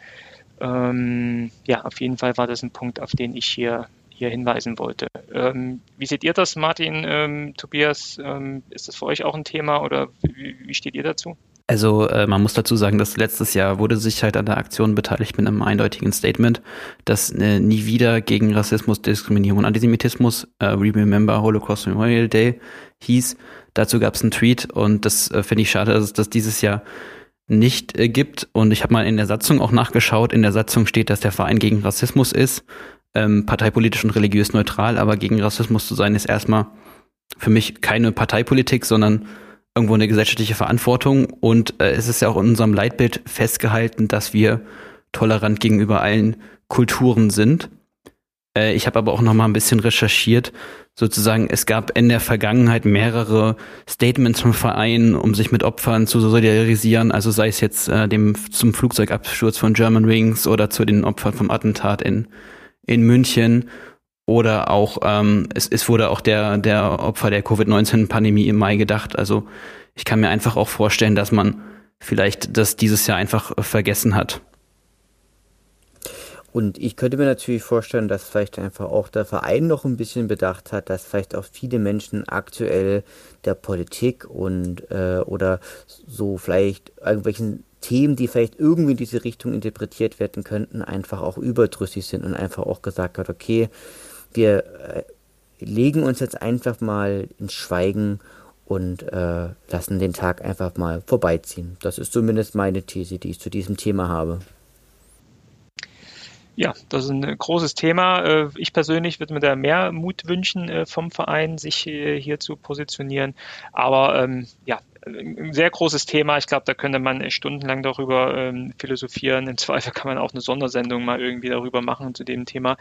Ähm, ja, auf jeden Fall war das ein Punkt, auf den ich hier hier hinweisen wollte. Ähm, wie seht ihr das, Martin, ähm, Tobias? Ähm, ist das für euch auch ein Thema oder wie, wie steht ihr dazu? Also äh, man muss dazu sagen, dass letztes Jahr wurde sich halt an der Aktion beteiligt mit einem eindeutigen Statement, dass äh, nie wieder gegen Rassismus, Diskriminierung und Antisemitismus äh, Remember Holocaust Memorial Day hieß. Dazu gab es einen Tweet und das äh, finde ich schade, dass es das dieses Jahr nicht äh, gibt. Und ich habe mal in der Satzung auch nachgeschaut. In der Satzung steht, dass der Verein gegen Rassismus ist ähm, parteipolitisch und religiös neutral, aber gegen Rassismus zu sein, ist erstmal für mich keine Parteipolitik, sondern irgendwo eine gesellschaftliche Verantwortung. Und äh, es ist ja auch in unserem Leitbild festgehalten, dass wir tolerant gegenüber allen Kulturen sind. Äh, ich habe aber auch noch mal ein bisschen recherchiert. Sozusagen, es gab in der Vergangenheit mehrere Statements vom Verein, um sich mit Opfern zu solidarisieren. Also sei es jetzt äh, dem zum Flugzeugabsturz von German Wings oder zu den Opfern vom Attentat in in München oder auch ähm, es, es wurde auch der der Opfer der Covid-19-Pandemie im Mai gedacht. Also ich kann mir einfach auch vorstellen, dass man vielleicht das dieses Jahr einfach vergessen hat. Und ich könnte mir natürlich vorstellen, dass vielleicht einfach auch der Verein noch ein bisschen bedacht hat, dass vielleicht auch viele Menschen aktuell der Politik und äh, oder so vielleicht irgendwelchen Themen, die vielleicht irgendwie in diese Richtung interpretiert werden könnten, einfach auch überdrüssig sind und einfach auch gesagt hat, okay, wir äh, legen uns jetzt einfach mal ins Schweigen und äh, lassen den Tag einfach mal vorbeiziehen. Das ist zumindest meine These, die ich zu diesem Thema habe. Ja, das ist ein großes Thema. Äh, ich persönlich würde mir da mehr Mut wünschen äh, vom Verein, sich äh, hier zu positionieren. Aber ähm, ja, ein sehr großes Thema. Ich glaube, da könnte man stundenlang darüber ähm, philosophieren. Im Zweifel kann man auch eine Sondersendung mal irgendwie darüber machen zu dem Thema.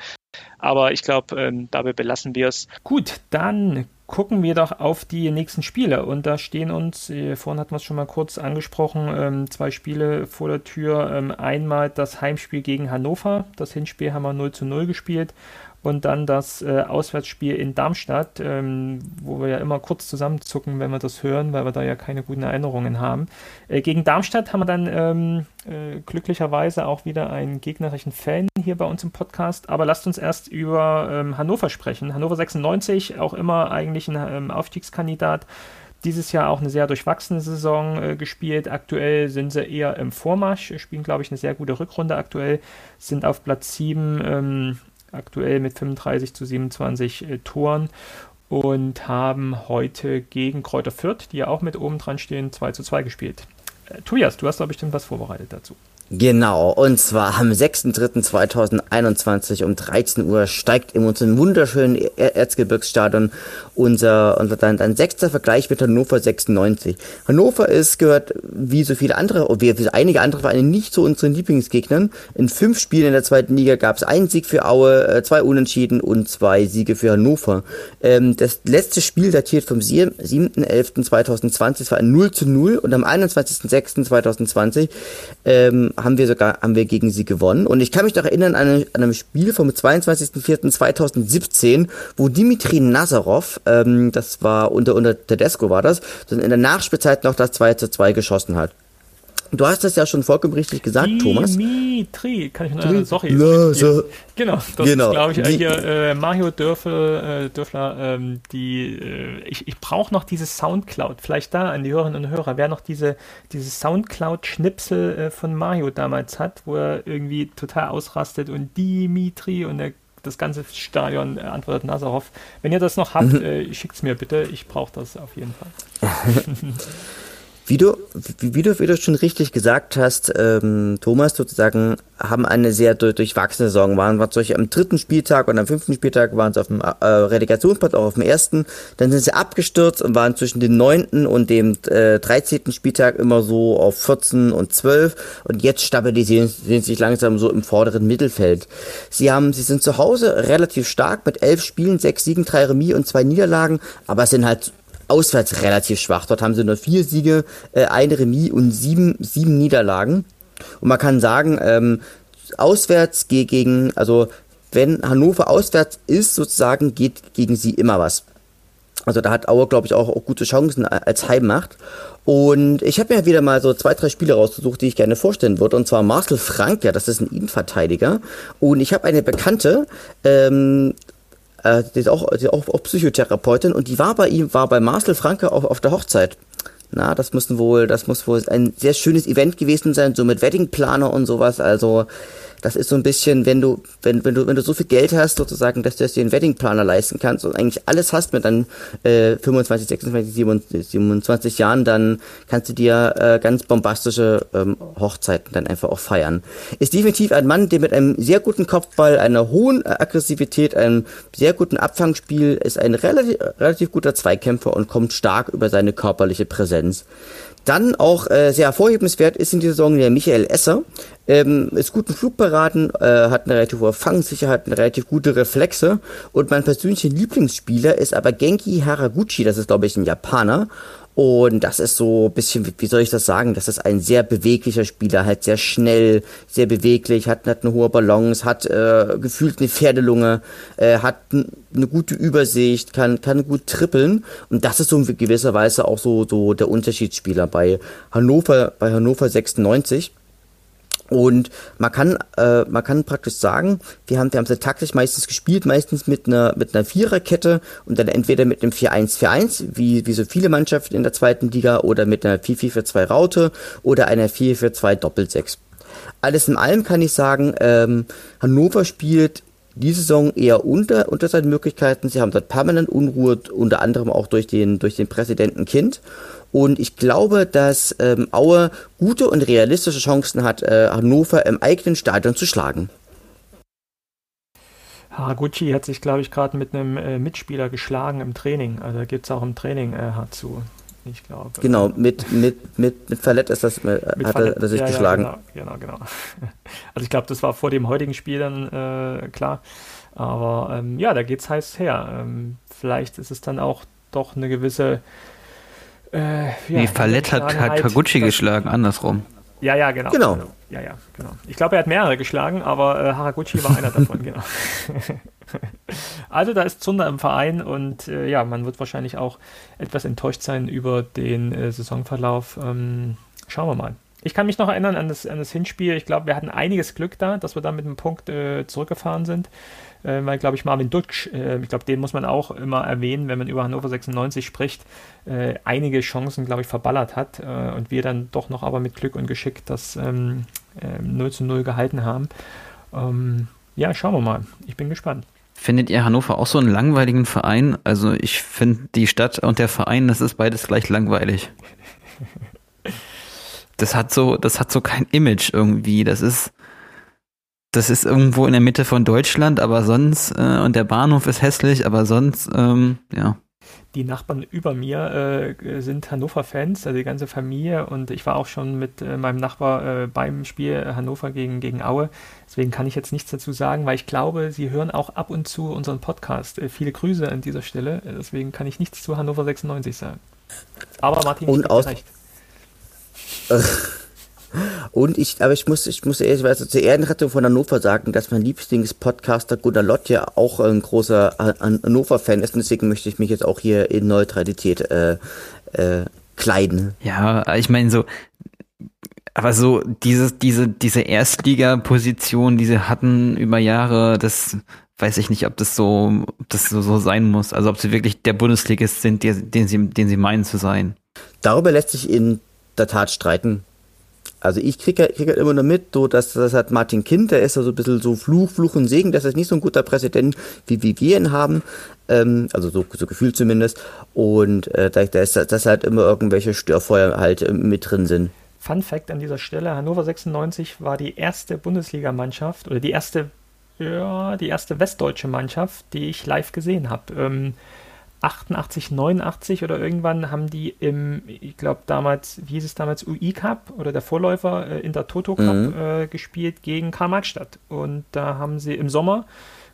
Aber ich glaube, ähm, dabei belassen wir es. Gut, dann gucken wir doch auf die nächsten Spiele. Und da stehen uns, äh, vorhin hatten wir es schon mal kurz angesprochen, ähm, zwei Spiele vor der Tür. Ähm, einmal das Heimspiel gegen Hannover. Das Hinspiel haben wir 0 zu 0 gespielt und dann das äh, Auswärtsspiel in Darmstadt, ähm, wo wir ja immer kurz zusammenzucken, wenn wir das hören, weil wir da ja keine guten Erinnerungen haben. Äh, gegen Darmstadt haben wir dann ähm, äh, glücklicherweise auch wieder einen gegnerischen Fan hier bei uns im Podcast. Aber lasst uns erst über ähm, Hannover sprechen. Hannover 96, auch immer eigentlich ein ähm, Aufstiegskandidat dieses Jahr auch eine sehr durchwachsene Saison äh, gespielt. Aktuell sind sie eher im Vormarsch, spielen, glaube ich, eine sehr gute Rückrunde aktuell, sind auf Platz 7 ähm, aktuell mit 35 zu 27 äh, Toren und haben heute gegen Kräuter Fürth, die ja auch mit oben dran stehen, 2 zu 2 gespielt. Äh, Tobias, du hast da bestimmt was vorbereitet dazu. Genau, und zwar am 6.3.2021 um 13 Uhr steigt in unserem wunderschönen Erzgebirgsstadion unser, unser dann, dann sechster Vergleich mit Hannover 96. Hannover ist, gehört wie so viele andere, wie, wie einige andere Vereine nicht zu unseren Lieblingsgegnern. In fünf Spielen in der zweiten Liga gab es einen Sieg für Aue, äh, zwei Unentschieden und zwei Siege für Hannover. Ähm, das letzte Spiel datiert vom 7.11.2020, es war ein 0 zu 0 und am 21.06.2020 ähm, haben wir sogar haben wir gegen sie gewonnen. Und ich kann mich noch erinnern an, an einem Spiel vom 22.04.2017, wo Dimitri Nazarov, ähm, das war unter, unter Tedesco war das, in der Nachspielzeit noch das 2 zu 2 geschossen hat. Du hast das ja schon vollkommen richtig gesagt, Thomas. Dimitri, kann ich noch, äh, sorry. La, so. Genau, das genau. ist, glaube ich, die, hier äh, Mario Dörfel, äh, Dörfler, ähm, die, äh, ich, ich brauche noch dieses Soundcloud, vielleicht da an die Hörerinnen und Hörer, wer noch diese, dieses Soundcloud-Schnipsel äh, von Mario damals hat, wo er irgendwie total ausrastet und Dimitri und der das ganze Stadion äh, antwortet Nazarov. Wenn ihr das noch habt, mhm. äh, schickt es mir bitte. Ich brauche das auf jeden Fall. [laughs] Wie du, wie, du, wie du schon richtig gesagt hast, ähm, Thomas, sozusagen, haben eine sehr durchwachsene Saison. Waren, waren solche am dritten Spieltag und am fünften Spieltag waren sie auf dem äh, Relegationsplatz, auch auf dem ersten. Dann sind sie abgestürzt und waren zwischen dem neunten und dem äh, 13. Spieltag immer so auf 14 und 12. Und jetzt stabilisieren sie sich langsam so im vorderen Mittelfeld. Sie haben, sie sind zu Hause relativ stark mit elf Spielen, sechs Siegen, drei Remis und zwei Niederlagen, aber es sind halt auswärts relativ schwach. Dort haben sie nur vier Siege, äh, ein Remis und sieben, sieben Niederlagen. Und man kann sagen, ähm, auswärts gegen, also wenn Hannover auswärts ist, sozusagen, geht gegen sie immer was. Also da hat Aue, glaube ich, auch, auch gute Chancen als Heimmacht. Und ich habe mir wieder mal so zwei, drei Spiele rausgesucht, die ich gerne vorstellen würde. Und zwar Marcel Frank, ja, das ist ein Innenverteidiger. Und ich habe eine Bekannte, ähm, äh, die ist auch, die ist auch, auch Psychotherapeutin und die war bei ihm, war bei Marcel Franke auf, auf der Hochzeit. Na, das müssen wohl, das muss wohl ein sehr schönes Event gewesen sein, so mit Weddingplaner und sowas. Also das ist so ein bisschen, wenn du, wenn, wenn du, wenn du so viel Geld hast, sozusagen, dass du dir einen Weddingplaner leisten kannst und eigentlich alles hast mit dann äh, 25, 26, 27, 27 Jahren, dann kannst du dir äh, ganz bombastische ähm, Hochzeiten dann einfach auch feiern. Ist definitiv ein Mann, der mit einem sehr guten Kopfball, einer hohen Aggressivität, einem sehr guten Abfangspiel, ist ein relativ, relativ guter Zweikämpfer und kommt stark über seine körperliche Präsenz. Dann auch äh, sehr hervorhebenswert ist in dieser Saison der Michael Esser. Ähm, ist gut im Flugberaten, äh, hat eine relativ hohe Fangsicherheit, eine relativ gute Reflexe. Und mein persönlicher Lieblingsspieler ist aber Genki Haraguchi, das ist glaube ich ein Japaner. Und das ist so ein bisschen, wie soll ich das sagen? Das ist ein sehr beweglicher Spieler, halt sehr schnell, sehr beweglich, hat, hat eine hohe Balance, hat äh, gefühlt eine Pferdelunge, äh, hat eine gute Übersicht, kann, kann gut trippeln. Und das ist so in gewisser Weise auch so, so der Unterschiedsspieler bei Hannover, bei Hannover 96. Und man kann, äh, man kann praktisch sagen, wir haben, wir haben sie taktisch meistens gespielt, meistens mit einer, mit einer Viererkette und dann entweder mit einem 4-1-4-1, wie, wie so viele Mannschaften in der zweiten Liga, oder mit einer 4-4-4-2 Raute oder einer 4-4-2 Doppel-6. Alles in allem kann ich sagen, ähm, Hannover spielt diese Saison eher unter, unter seinen Möglichkeiten. Sie haben dort permanent Unruhe, unter anderem auch durch den, durch den Präsidenten Kind. Und ich glaube, dass ähm, Aue gute und realistische Chancen hat, äh, Hannover im eigenen Stadion zu schlagen. Haraguchi hat sich, glaube ich, gerade mit einem äh, Mitspieler geschlagen im Training. Also gibt es auch im Training äh, hart zu. Ich glaube. Genau, mit, mit, mit, mit Fallett ist das, äh, hat Fallett, er sich ja, geschlagen. Ja, genau, genau, genau. [laughs] Also ich glaube, das war vor dem heutigen Spiel dann äh, klar. Aber ähm, ja, da geht es heiß her. Ähm, vielleicht ist es dann auch doch eine gewisse äh, ja, nee, Fallett hat, hat Kaguchi geschlagen, andersrum. Ja, ja, genau. Genau. genau. Ja, ja, genau. Ich glaube, er hat mehrere geschlagen, aber äh, Haraguchi war einer davon, [laughs] genau. [laughs] also da ist Zunder im Verein und äh, ja, man wird wahrscheinlich auch etwas enttäuscht sein über den äh, Saisonverlauf. Ähm, schauen wir mal. Ich kann mich noch erinnern an das, an das Hinspiel. Ich glaube, wir hatten einiges Glück da, dass wir da mit einem Punkt äh, zurückgefahren sind äh, weil, glaube ich, Marvin Dutsch, äh, ich glaube, den muss man auch immer erwähnen, wenn man über Hannover 96 spricht, äh, einige Chancen, glaube ich, verballert hat äh, und wir dann doch noch aber mit Glück und Geschick das ähm, 0 ähm, zu 0 gehalten haben. Ähm, ja, schauen wir mal. Ich bin gespannt. Findet ihr Hannover auch so einen langweiligen Verein? Also ich finde die Stadt und der Verein, das ist beides gleich langweilig. [laughs] Das hat so, das hat so kein Image irgendwie. Das ist, das ist irgendwo in der Mitte von Deutschland, aber sonst, äh, und der Bahnhof ist hässlich, aber sonst, ähm, ja. Die Nachbarn über mir äh, sind Hannover-Fans, also die ganze Familie. Und ich war auch schon mit äh, meinem Nachbar äh, beim Spiel Hannover gegen, gegen Aue. Deswegen kann ich jetzt nichts dazu sagen, weil ich glaube, sie hören auch ab und zu unseren Podcast. Äh, viele Grüße an dieser Stelle. Deswegen kann ich nichts zu Hannover 96 sagen. Aber Martin, und aus recht. [laughs] Und ich, aber ich muss, ich muss ehrlicherweise zur Ehrenrettung von Hannover sagen, dass mein Lieblingspodcaster Gunnar Lott ja auch ein großer Hannover-Fan ist und deswegen möchte ich mich jetzt auch hier in Neutralität äh, äh, kleiden. Ja, ich meine so, aber so diese, diese, diese Erstliga-Position, die sie hatten über Jahre, das weiß ich nicht, ob das so, ob das so, so sein muss. Also ob sie wirklich der Bundesligist sind, der, den sie, den sie meinen zu sein. Darüber lässt sich in der Tat streiten. Also ich kriege krieg halt immer nur mit, so dass das hat Martin Kind, der ist ja so ein bisschen so Fluch, Fluch und Segen, das ist nicht so ein guter Präsident, wie, wie wir ihn haben. Ähm, also so, so gefühlt zumindest. Und äh, da, ist dass halt immer irgendwelche Störfeuer halt äh, mit drin sind. Fun Fact an dieser Stelle: Hannover 96 war die erste Bundesligamannschaft oder die erste, ja, die erste westdeutsche Mannschaft, die ich live gesehen habe. Ähm, 88, 89 oder irgendwann haben die im, ich glaube damals, wie hieß es damals, UI Cup oder der Vorläufer äh, in der Toto Cup mhm. äh, gespielt gegen Karl-Marx-Stadt. Und da haben sie im Sommer,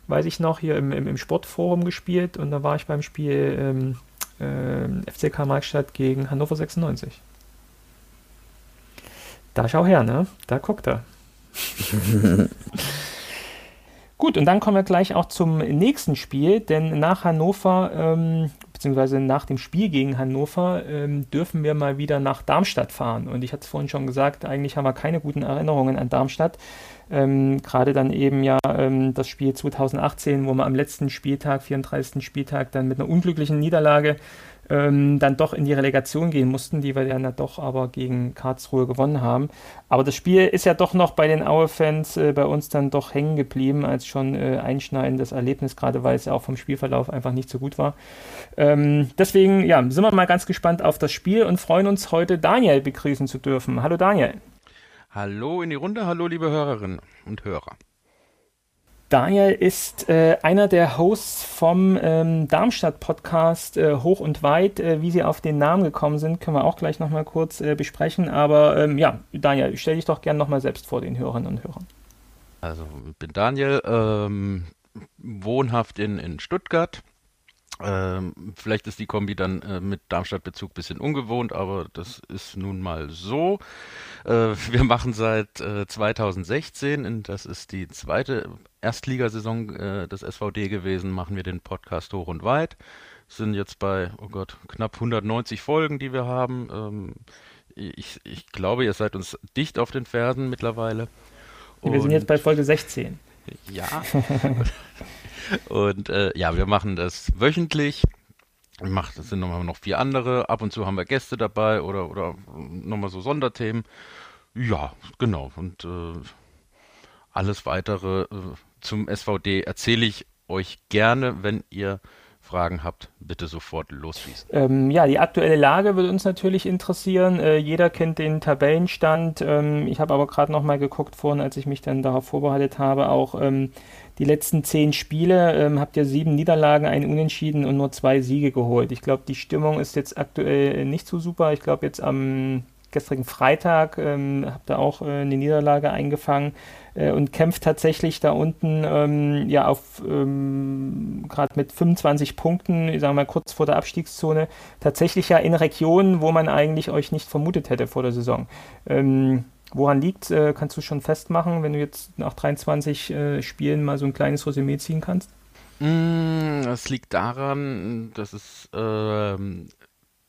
weiß ich noch, hier im, im, im Sportforum gespielt und da war ich beim Spiel ähm, äh, FC Karl-Marx-Stadt gegen Hannover 96. Da schau her, ne? Da guckt er. [laughs] Gut, und dann kommen wir gleich auch zum nächsten Spiel, denn nach Hannover, ähm, beziehungsweise nach dem Spiel gegen Hannover, ähm, dürfen wir mal wieder nach Darmstadt fahren. Und ich hatte es vorhin schon gesagt, eigentlich haben wir keine guten Erinnerungen an Darmstadt. Ähm, Gerade dann eben ja ähm, das Spiel 2018, wo wir am letzten Spieltag, 34. Spieltag, dann mit einer unglücklichen Niederlage ähm, dann doch in die Relegation gehen mussten, die wir dann doch aber gegen Karlsruhe gewonnen haben. Aber das Spiel ist ja doch noch bei den Aue-Fans äh, bei uns dann doch hängen geblieben als schon äh, einschneidendes Erlebnis, gerade weil es ja auch vom Spielverlauf einfach nicht so gut war. Ähm, deswegen, ja, sind wir mal ganz gespannt auf das Spiel und freuen uns heute Daniel begrüßen zu dürfen. Hallo Daniel. Hallo in die Runde, hallo liebe Hörerinnen und Hörer. Daniel ist äh, einer der Hosts vom ähm, Darmstadt-Podcast äh, Hoch und Weit. Äh, wie Sie auf den Namen gekommen sind, können wir auch gleich nochmal kurz äh, besprechen. Aber ähm, ja, Daniel, stell dich doch gerne nochmal selbst vor den Hörerinnen und Hörern. Also, ich bin Daniel, ähm, wohnhaft in, in Stuttgart. Ähm, vielleicht ist die Kombi dann äh, mit Darmstadt-Bezug ein bisschen ungewohnt, aber das ist nun mal so. Äh, wir machen seit 2016, und das ist die zweite Erstligasaison äh, des SVD gewesen, machen wir den Podcast hoch und weit. Sind jetzt bei, oh Gott, knapp 190 Folgen, die wir haben. Ähm, ich, ich glaube, ihr seid uns dicht auf den Fersen mittlerweile. Und wir sind jetzt bei Folge 16. Ja. [laughs] und äh, ja, wir machen das wöchentlich. Macht, das sind nochmal noch vier andere. Ab und zu haben wir Gäste dabei oder, oder nochmal so Sonderthemen. Ja, genau. Und äh, alles weitere äh, zum SVD erzähle ich euch gerne, wenn ihr Fragen habt, bitte sofort losschießen. Ähm, ja, die aktuelle Lage würde uns natürlich interessieren. Äh, jeder kennt den Tabellenstand. Ähm, ich habe aber gerade noch mal geguckt vorhin, als ich mich dann darauf vorbereitet habe, auch ähm, die letzten zehn Spiele ähm, habt ihr sieben Niederlagen, einen Unentschieden und nur zwei Siege geholt. Ich glaube, die Stimmung ist jetzt aktuell nicht so super. Ich glaube, jetzt am gestrigen Freitag ähm, habt ihr auch äh, eine Niederlage eingefangen äh, und kämpft tatsächlich da unten ähm, ja auf ähm, gerade mit 25 Punkten, ich sage mal kurz vor der Abstiegszone, tatsächlich ja in Regionen, wo man eigentlich euch nicht vermutet hätte vor der Saison. Ähm, woran liegt, äh, kannst du schon festmachen, wenn du jetzt nach 23 äh, Spielen mal so ein kleines Resümee ziehen kannst? Mm, es liegt daran, dass es äh,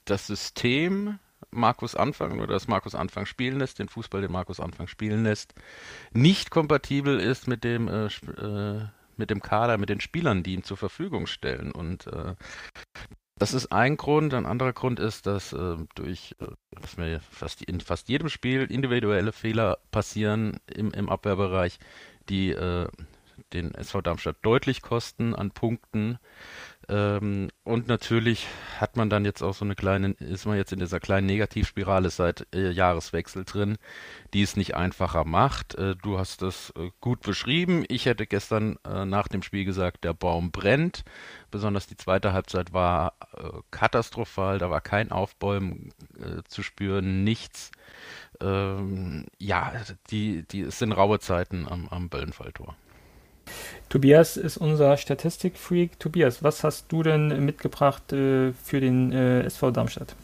das System Markus Anfang oder das Markus Anfang spielen lässt, den Fußball, den Markus Anfang spielen lässt, nicht kompatibel ist mit dem äh, äh, mit dem Kader, mit den Spielern, die ihm zur Verfügung stellen. Und äh, das ist ein Grund. Ein anderer Grund ist, dass äh, durch äh, dass mir fast in fast jedem Spiel individuelle Fehler passieren im, im Abwehrbereich, die äh, den SV Darmstadt deutlich kosten an Punkten. Ähm, und natürlich hat man dann jetzt auch so eine kleine, ist man jetzt in dieser kleinen Negativspirale seit äh, Jahreswechsel drin, die es nicht einfacher macht. Äh, du hast das äh, gut beschrieben. Ich hätte gestern äh, nach dem Spiel gesagt, der Baum brennt. Besonders die zweite Halbzeit war äh, katastrophal. Da war kein Aufbäumen äh, zu spüren, nichts. Ähm, ja, die, die, es sind raue Zeiten am, am Böllenfalltor. Tobias ist unser Statistikfreak. Tobias, was hast du denn mitgebracht äh, für den äh, SV Darmstadt?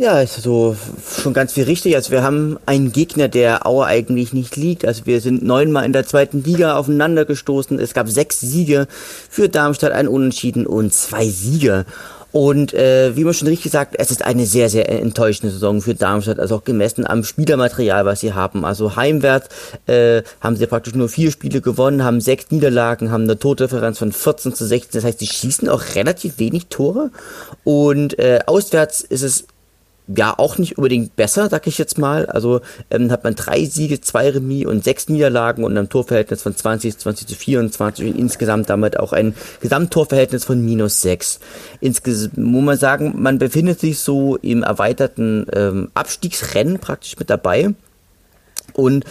Ja, ist so schon ganz viel richtig. Also wir haben einen Gegner, der Aue eigentlich nicht liegt. Also wir sind neunmal in der zweiten Liga aufeinander gestoßen. Es gab sechs Siege für Darmstadt, ein Unentschieden und zwei Siege. Und äh, wie man schon richtig sagt, es ist eine sehr, sehr enttäuschende Saison für Darmstadt, also auch gemessen am Spielermaterial, was sie haben. Also heimwärts äh, haben sie praktisch nur vier Spiele gewonnen, haben sechs Niederlagen, haben eine Tordifferenz von 14 zu 16. Das heißt, sie schießen auch relativ wenig Tore. Und äh, auswärts ist es ja auch nicht unbedingt besser, sag ich jetzt mal. Also ähm, hat man drei Siege, zwei Remis und sechs Niederlagen und ein Torverhältnis von 20, 20 zu 24 und insgesamt damit auch ein Gesamttorverhältnis von minus sechs. Insgesamt muss man sagen, man befindet sich so im erweiterten ähm, Abstiegsrennen praktisch mit dabei. Und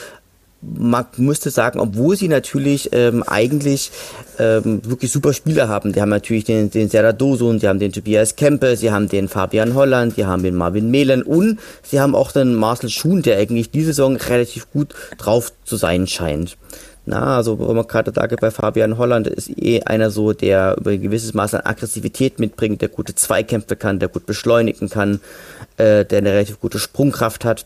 man müsste sagen, obwohl sie natürlich ähm, eigentlich ähm, wirklich super Spieler haben. Die haben natürlich den, den Seradosun, die haben den Tobias Kempe, sie haben den Fabian Holland, die haben den Marvin Mehlen und sie haben auch den Marcel Schuhn, der eigentlich diese Saison relativ gut drauf zu sein scheint. Na, also wo man gerade sage, bei Fabian Holland ist eh einer so, der über ein gewisses Maß an Aggressivität mitbringt, der gute Zweikämpfe kann, der gut beschleunigen kann, äh, der eine relativ gute Sprungkraft hat.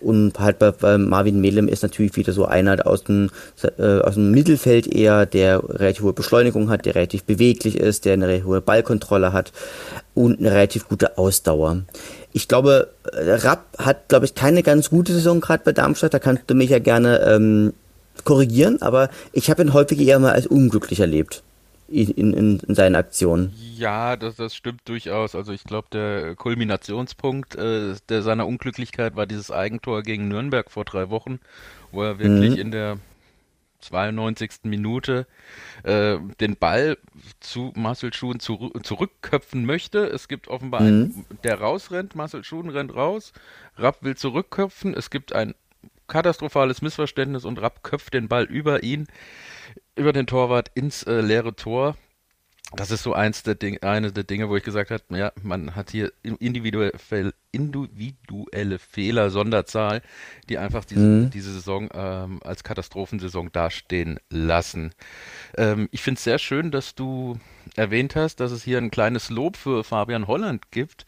Und halt bei, bei Marvin Melem ist natürlich wieder so einer aus dem, äh, aus dem Mittelfeld eher, der relativ hohe Beschleunigung hat, der relativ beweglich ist, der eine relativ hohe Ballkontrolle hat und eine relativ gute Ausdauer. Ich glaube, äh, Rapp hat, glaube ich, keine ganz gute Saison gerade bei Darmstadt. Da kannst du mich ja gerne ähm, korrigieren, aber ich habe ihn häufig eher mal als unglücklich erlebt in, in, in seinen Aktionen. Ja, das, das stimmt durchaus. Also ich glaube, der Kulminationspunkt äh, der seiner Unglücklichkeit war dieses Eigentor gegen Nürnberg vor drei Wochen, wo er wirklich mhm. in der 92. Minute äh, den Ball zu Marcel Schuhen zu, zurückköpfen möchte. Es gibt offenbar mhm. einen, der rausrennt, Marcel Schuhen rennt raus, Rapp will zurückköpfen, es gibt ein katastrophales Missverständnis und Rapp köpft den Ball über ihn über den Torwart ins äh, leere Tor. Das ist so eins der Ding, eine der Dinge, wo ich gesagt habe, ja, man hat hier individuelle, individuelle Fehler, Sonderzahl, die einfach diese, mhm. diese Saison ähm, als Katastrophensaison dastehen lassen. Ähm, ich finde es sehr schön, dass du erwähnt hast, dass es hier ein kleines Lob für Fabian Holland gibt,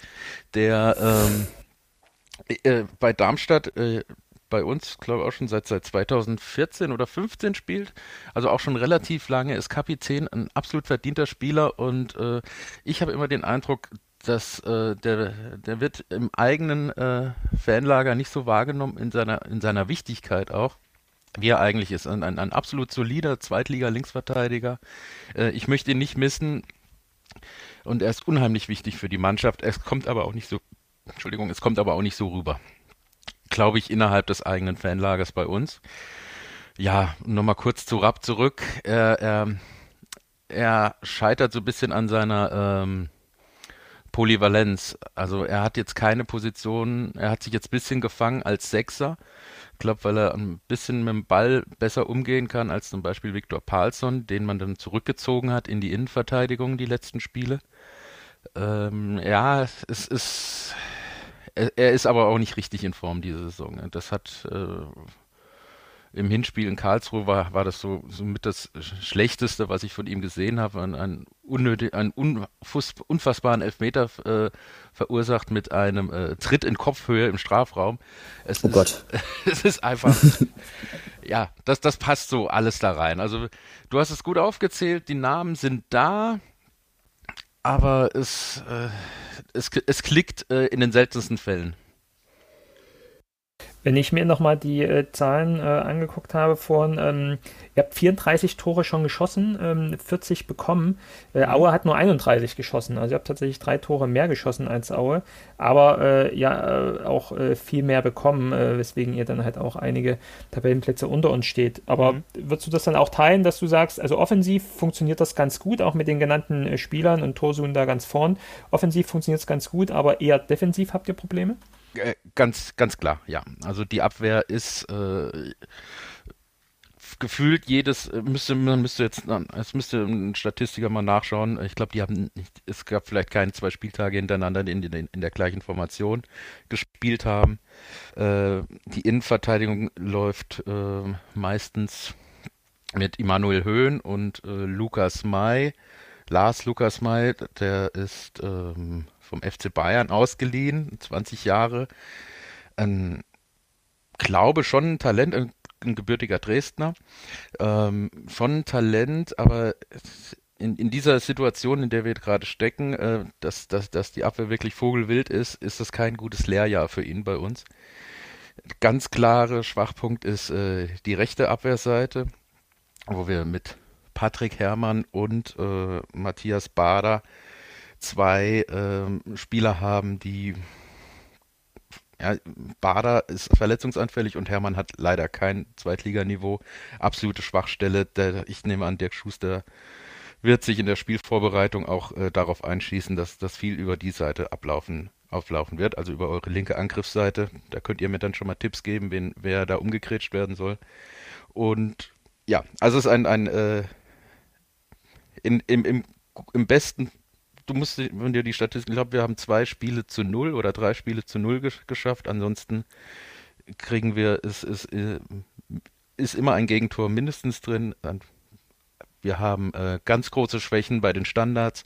der ähm, äh, bei Darmstadt äh, bei uns, glaube ich, auch schon seit, seit 2014 oder 15 spielt. Also auch schon relativ lange, ist Kapitän, ein absolut verdienter Spieler und äh, ich habe immer den Eindruck, dass äh, der, der wird im eigenen äh, Fanlager nicht so wahrgenommen in seiner, in seiner Wichtigkeit auch wie er eigentlich ist. Ein, ein, ein absolut solider Zweitliga-Linksverteidiger. Äh, ich möchte ihn nicht missen und er ist unheimlich wichtig für die Mannschaft. Es kommt aber auch nicht so, Entschuldigung, es kommt aber auch nicht so rüber glaube ich, innerhalb des eigenen Fanlagers bei uns. Ja, nochmal kurz zu Rapp zurück. Er, er, er scheitert so ein bisschen an seiner ähm, Polyvalenz. Also er hat jetzt keine Position, er hat sich jetzt ein bisschen gefangen als Sechser. Ich glaube, weil er ein bisschen mit dem Ball besser umgehen kann als zum Beispiel Viktor Palsson, den man dann zurückgezogen hat in die Innenverteidigung die letzten Spiele. Ähm, ja, es ist er, er, ist aber auch nicht richtig in Form diese Saison. Ne? Das hat äh, im Hinspiel in Karlsruhe war, war das so, so mit das Schlechteste, was ich von ihm gesehen habe. Ein, ein unnötig, einen unfassbaren Elfmeter äh, verursacht mit einem äh, Tritt in Kopfhöhe im Strafraum. Es oh ist, Gott. [laughs] es ist einfach, [laughs] ja, das, das passt so alles da rein. Also du hast es gut aufgezählt, die Namen sind da, aber es, äh, es, es klickt äh, in den seltensten Fällen. Wenn ich mir nochmal die äh, Zahlen äh, angeguckt habe vorhin, ähm, ihr habt 34 Tore schon geschossen, ähm, 40 bekommen. Äh, mhm. Aue hat nur 31 geschossen. Also ihr habt tatsächlich drei Tore mehr geschossen als Aue, aber äh, ja äh, auch äh, viel mehr bekommen, weswegen ihr dann halt auch einige Tabellenplätze unter uns steht. Aber mhm. würdest du das dann auch teilen, dass du sagst, also offensiv funktioniert das ganz gut, auch mit den genannten Spielern und Torsun da ganz vorn. Offensiv funktioniert es ganz gut, aber eher defensiv habt ihr Probleme? Äh, ganz, ganz klar, ja. Also die Abwehr ist äh, gefühlt jedes, äh, müsste, man müsste jetzt, es müsste ein Statistiker mal nachschauen. Ich glaube, die haben nicht, es gab vielleicht keine zwei Spieltage hintereinander, in, in, in der gleichen Formation gespielt haben. Äh, die Innenverteidigung läuft äh, meistens mit Immanuel Höhn und äh, Lukas May. Lars Lukas May, der ist ähm, vom FC Bayern ausgeliehen, 20 Jahre. Ein, glaube schon ein Talent, ein, ein gebürtiger Dresdner. Ähm, schon ein Talent, aber in, in dieser Situation, in der wir gerade stecken, äh, dass, dass, dass die Abwehr wirklich vogelwild ist, ist das kein gutes Lehrjahr für ihn bei uns. Ganz klare Schwachpunkt ist äh, die rechte Abwehrseite, wo wir mit Patrick Herrmann und äh, Matthias Bader zwei äh, Spieler haben, die ja, Bader ist verletzungsanfällig und Hermann hat leider kein Zweitliganiveau. Absolute Schwachstelle. Der, ich nehme an, Dirk Schuster wird sich in der Spielvorbereitung auch äh, darauf einschießen, dass das viel über die Seite ablaufen, auflaufen wird, also über eure linke Angriffsseite. Da könnt ihr mir dann schon mal Tipps geben, wen, wer da umgekretscht werden soll. Und ja, also es ist ein, ein äh, in, im, im, im besten, du musst, dir die Statistik, ich glaube, wir haben zwei Spiele zu null oder drei Spiele zu null gesch geschafft. Ansonsten kriegen wir, es ist, ist, äh, ist immer ein Gegentor mindestens drin. Wir haben äh, ganz große Schwächen bei den Standards.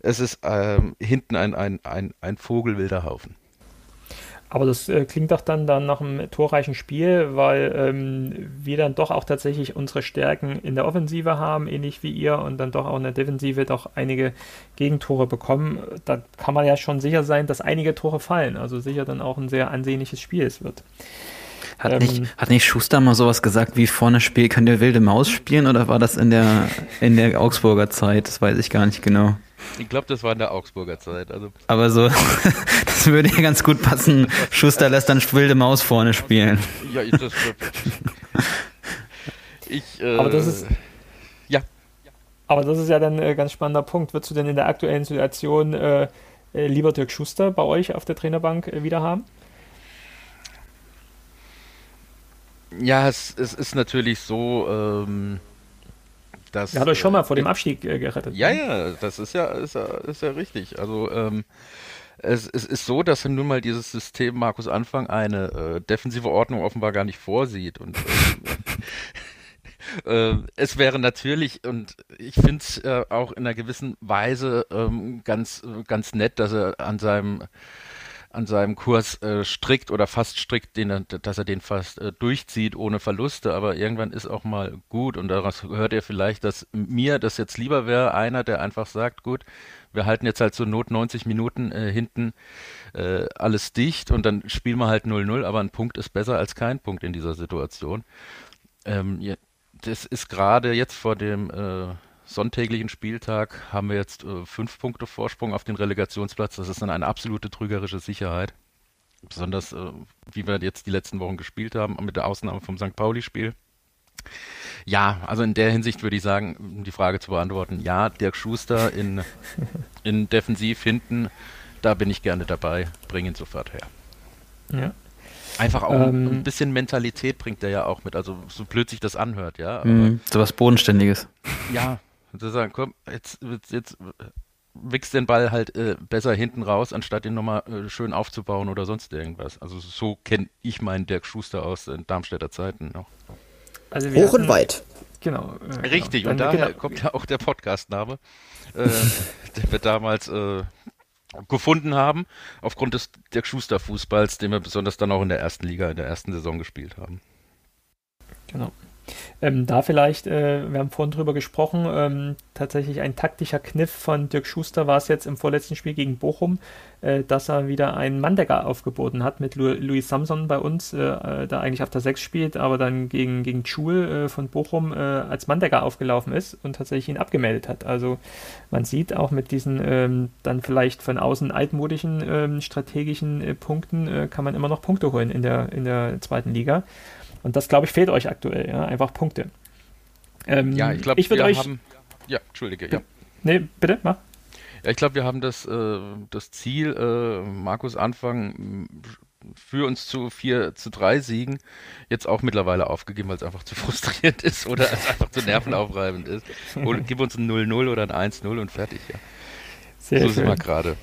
Es ist ähm, hinten ein, ein, ein, ein vogelwilder Haufen. Aber das äh, klingt doch dann, dann nach einem torreichen Spiel, weil ähm, wir dann doch auch tatsächlich unsere Stärken in der Offensive haben, ähnlich wie ihr, und dann doch auch in der Defensive doch einige Gegentore bekommen. Da kann man ja schon sicher sein, dass einige Tore fallen. Also sicher dann auch ein sehr ansehnliches Spiel es wird. Hat, ähm, nicht, hat nicht Schuster mal sowas gesagt, wie vorne Spiel kann der wilde Maus spielen oder war das in der, in der Augsburger Zeit? Das weiß ich gar nicht genau. Ich glaube, das war in der Augsburger Zeit. Also. Aber so, [laughs] das würde ja ganz gut passen. Schuster lässt dann wilde Maus vorne spielen. Ja, ich, das ich äh, Aber das ist. Ja. Aber das ist ja dann ein ganz spannender Punkt. Würdest du denn in der aktuellen Situation äh, äh, lieber Dirk Schuster bei euch auf der Trainerbank äh, wieder haben? Ja, es, es ist natürlich so. Ähm, das, er hat euch schon mal vor dem Abstieg äh, gerettet. Ja, ne? ja, das ist ja, ist ja, ist ja richtig. Also ähm, es, es, ist so, dass nun mal dieses System Markus Anfang eine äh, defensive Ordnung offenbar gar nicht vorsieht. Und äh, [laughs] es wäre natürlich, und ich finde es äh, auch in einer gewissen Weise ähm, ganz, ganz nett, dass er an seinem an seinem Kurs äh, strikt oder fast strikt, den, dass er den fast äh, durchzieht ohne Verluste, aber irgendwann ist auch mal gut. Und daraus hört er vielleicht, dass mir das jetzt lieber wäre, einer, der einfach sagt, gut, wir halten jetzt halt so Not 90 Minuten äh, hinten äh, alles dicht und dann spielen wir halt 0-0, aber ein Punkt ist besser als kein Punkt in dieser Situation. Ähm, das ist gerade jetzt vor dem äh, sonntäglichen Spieltag haben wir jetzt äh, fünf Punkte Vorsprung auf den Relegationsplatz. Das ist dann eine absolute trügerische Sicherheit. Besonders, äh, wie wir jetzt die letzten Wochen gespielt haben, mit der Ausnahme vom St. Pauli-Spiel. Ja, also in der Hinsicht würde ich sagen, um die Frage zu beantworten, ja, Dirk Schuster in, [laughs] in Defensiv hinten, da bin ich gerne dabei, bring ihn sofort her. Ja. Einfach auch ähm, ein bisschen Mentalität bringt er ja auch mit, also so blöd sich das anhört, ja. Aber, so was Bodenständiges. Ja, und zu sagen, komm, jetzt, jetzt wichst den Ball halt äh, besser hinten raus, anstatt ihn nochmal äh, schön aufzubauen oder sonst irgendwas. Also so kenne ich meinen Dirk Schuster aus den Darmstädter Zeiten noch. Also Hoch hatten, und weit. Genau. Äh, Richtig, genau. und daher genau. kommt ja auch der Podcastname, äh, [laughs] den wir damals äh, gefunden haben, aufgrund des Dirk Schuster Fußballs, den wir besonders dann auch in der ersten Liga, in der ersten Saison gespielt haben. Genau. Ähm, da vielleicht, äh, wir haben vorhin drüber gesprochen, ähm, tatsächlich ein taktischer Kniff von Dirk Schuster war es jetzt im vorletzten Spiel gegen Bochum, äh, dass er wieder einen Manndecker aufgeboten hat mit Lu Luis Samson bei uns, äh, der eigentlich auf der 6 spielt, aber dann gegen, gegen Schul äh, von Bochum äh, als Manndecker aufgelaufen ist und tatsächlich ihn abgemeldet hat. Also man sieht auch mit diesen ähm, dann vielleicht von außen altmodischen ähm, strategischen äh, Punkten kann man immer noch Punkte holen in der, in der zweiten Liga. Und das, glaube ich, fehlt euch aktuell, ja, einfach Punkte. Ähm, ja, ich glaube, wir euch, haben. Ja, Entschuldige, ja. Nee, bitte, mach. Ja, ich glaube, wir haben das, äh, das Ziel, äh, Markus Anfang für uns zu 4 zu 3 Siegen jetzt auch mittlerweile aufgegeben, weil es einfach zu [laughs] frustrierend ist oder es einfach zu nervenaufreibend ist. Hol, gib uns ein 0-0 oder ein 1-0 und fertig, ja. Sehr so schön. sind wir gerade.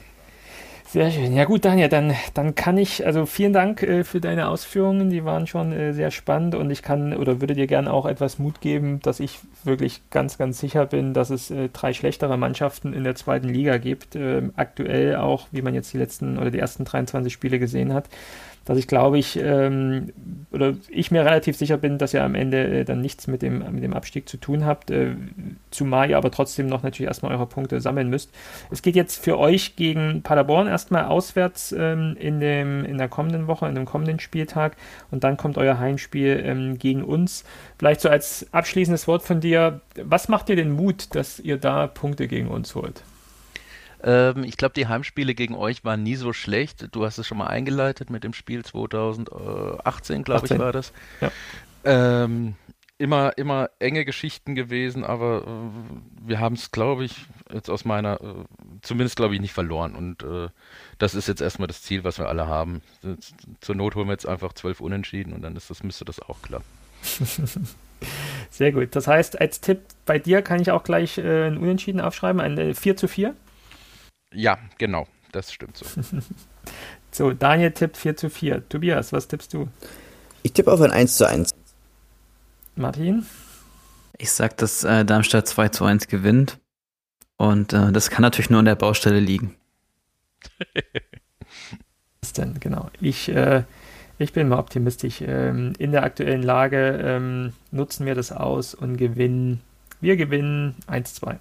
Sehr schön. Ja gut, Daniel, dann, dann kann ich, also vielen Dank äh, für deine Ausführungen, die waren schon äh, sehr spannend und ich kann oder würde dir gerne auch etwas Mut geben, dass ich wirklich ganz, ganz sicher bin, dass es äh, drei schlechtere Mannschaften in der zweiten Liga gibt. Ähm, aktuell auch, wie man jetzt die letzten oder die ersten 23 Spiele gesehen hat. Dass ich glaube ich, ähm, oder ich mir relativ sicher bin, dass ihr am Ende äh, dann nichts mit dem, mit dem Abstieg zu tun habt, äh, zumal ihr aber trotzdem noch natürlich erstmal eure Punkte sammeln müsst. Es geht jetzt für euch gegen Paderborn erstmal auswärts ähm, in, dem, in der kommenden Woche, in dem kommenden Spieltag und dann kommt euer Heimspiel ähm, gegen uns. Vielleicht so als abschließendes Wort von dir, was macht dir den Mut, dass ihr da Punkte gegen uns holt? Ähm, ich glaube, die Heimspiele gegen euch waren nie so schlecht. Du hast es schon mal eingeleitet mit dem Spiel 2018, glaube ich, war das. Ja. Ähm, immer, immer enge Geschichten gewesen, aber äh, wir haben es, glaube ich, jetzt aus meiner, äh, zumindest glaube ich, nicht verloren. Und äh, das ist jetzt erstmal das Ziel, was wir alle haben. Zur Not holen wir jetzt einfach zwölf Unentschieden und dann ist das, müsste das auch klappen. [laughs] Sehr gut. Das heißt, als Tipp bei dir kann ich auch gleich äh, ein Unentschieden aufschreiben, ein 4 zu 4? Ja, genau, das stimmt so. [laughs] so, Daniel tippt 4 zu 4. Tobias, was tippst du? Ich tippe auf ein 1 zu 1. Martin? Ich sag, dass äh, Darmstadt 2 zu 1 gewinnt. Und äh, das kann natürlich nur an der Baustelle liegen. [laughs] Was denn, genau. Ich, äh, ich bin mal optimistisch. Ähm, in der aktuellen Lage ähm, nutzen wir das aus und gewinnen. Wir gewinnen 1-2.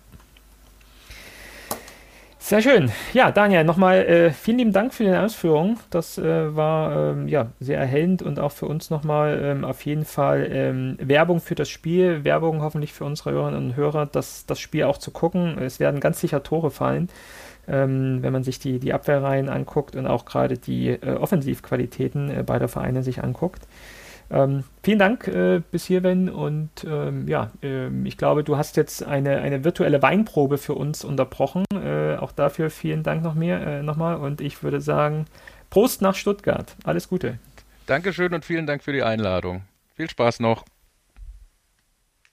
Sehr schön. Ja, Daniel, nochmal äh, vielen lieben Dank für die Ausführungen. Das äh, war ähm, ja, sehr erhellend und auch für uns nochmal ähm, auf jeden Fall ähm, Werbung für das Spiel, Werbung hoffentlich für unsere Hörerinnen und Hörer, das, das Spiel auch zu gucken. Es werden ganz sicher Tore fallen, ähm, wenn man sich die, die Abwehrreihen anguckt und auch gerade die äh, Offensivqualitäten äh, beider Vereine sich anguckt. Ähm, vielen Dank äh, bis hierhin und ähm, ja, äh, ich glaube, du hast jetzt eine, eine virtuelle Weinprobe für uns unterbrochen. Äh, auch dafür vielen Dank noch mehr äh, nochmal und ich würde sagen, Prost nach Stuttgart. Alles Gute. Dankeschön und vielen Dank für die Einladung. Viel Spaß noch.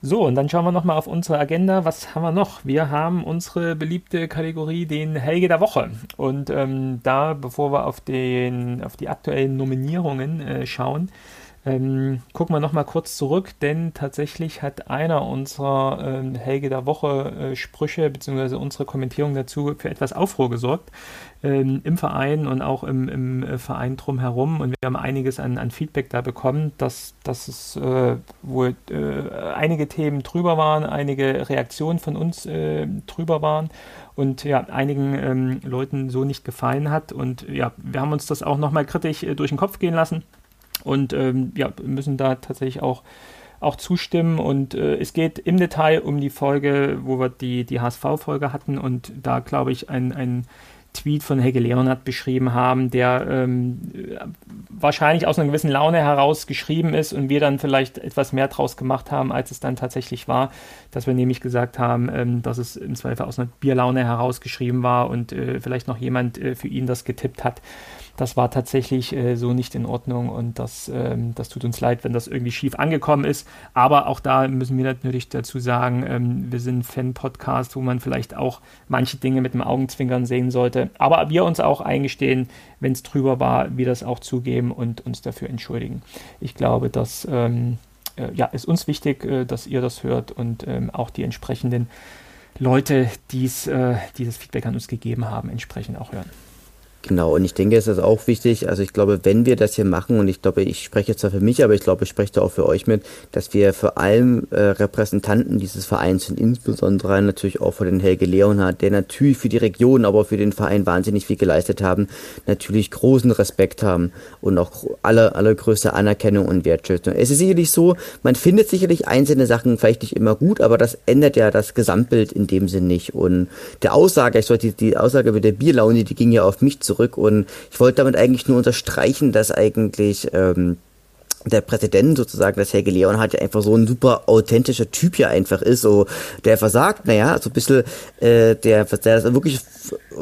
So, und dann schauen wir nochmal auf unsere Agenda. Was haben wir noch? Wir haben unsere beliebte Kategorie, den Helge der Woche. Und ähm, da, bevor wir auf, den, auf die aktuellen Nominierungen äh, schauen, ähm, gucken wir nochmal kurz zurück, denn tatsächlich hat einer unserer ähm, Helge der Woche äh, Sprüche bzw. unsere Kommentierung dazu für etwas Aufruhr gesorgt ähm, im Verein und auch im, im äh, Verein drumherum. Und wir haben einiges an, an Feedback da bekommen, dass, dass es äh, wohl äh, einige Themen drüber waren, einige Reaktionen von uns äh, drüber waren und ja, einigen ähm, Leuten so nicht gefallen hat. Und ja, wir haben uns das auch nochmal kritisch durch den Kopf gehen lassen und ähm, ja, müssen da tatsächlich auch, auch zustimmen. Und äh, es geht im Detail um die Folge, wo wir die, die HSV-Folge hatten und da, glaube ich, ein, ein Tweet von Helge Leonard beschrieben haben, der ähm, wahrscheinlich aus einer gewissen Laune heraus geschrieben ist und wir dann vielleicht etwas mehr draus gemacht haben, als es dann tatsächlich war, dass wir nämlich gesagt haben, ähm, dass es im Zweifel aus einer Bierlaune heraus geschrieben war und äh, vielleicht noch jemand äh, für ihn das getippt hat das war tatsächlich äh, so nicht in Ordnung und das, ähm, das tut uns leid, wenn das irgendwie schief angekommen ist. Aber auch da müssen wir natürlich dazu sagen, ähm, wir sind Fan-Podcast, wo man vielleicht auch manche Dinge mit dem Augenzwinkern sehen sollte. Aber wir uns auch eingestehen, wenn es drüber war, wir das auch zugeben und uns dafür entschuldigen. Ich glaube, dass ähm, äh, ja, ist uns wichtig, äh, dass ihr das hört und ähm, auch die entsprechenden Leute, die's, äh, die das Feedback an uns gegeben haben, entsprechend auch hören. Genau, und ich denke, es ist auch wichtig, also ich glaube, wenn wir das hier machen, und ich glaube, ich spreche jetzt zwar für mich, aber ich glaube, ich spreche da auch für euch mit, dass wir vor allem äh, Repräsentanten dieses Vereins und insbesondere natürlich auch für den Helge Leonhardt, der natürlich für die Region, aber für den Verein wahnsinnig viel geleistet haben, natürlich großen Respekt haben und auch alle, allergrößte Anerkennung und Wertschätzung. Es ist sicherlich so, man findet sicherlich einzelne Sachen vielleicht nicht immer gut, aber das ändert ja das Gesamtbild in dem Sinn nicht. Und der Aussage, ich sollte die Aussage mit der Bierlaune, die ging ja auf mich zurück, zurück. Und ich wollte damit eigentlich nur unterstreichen, dass eigentlich ähm, der Präsident sozusagen, das Helge Leon hat ja einfach so ein super authentischer Typ ja einfach ist, so der versagt, naja, so ein bisschen äh, der, der wirklich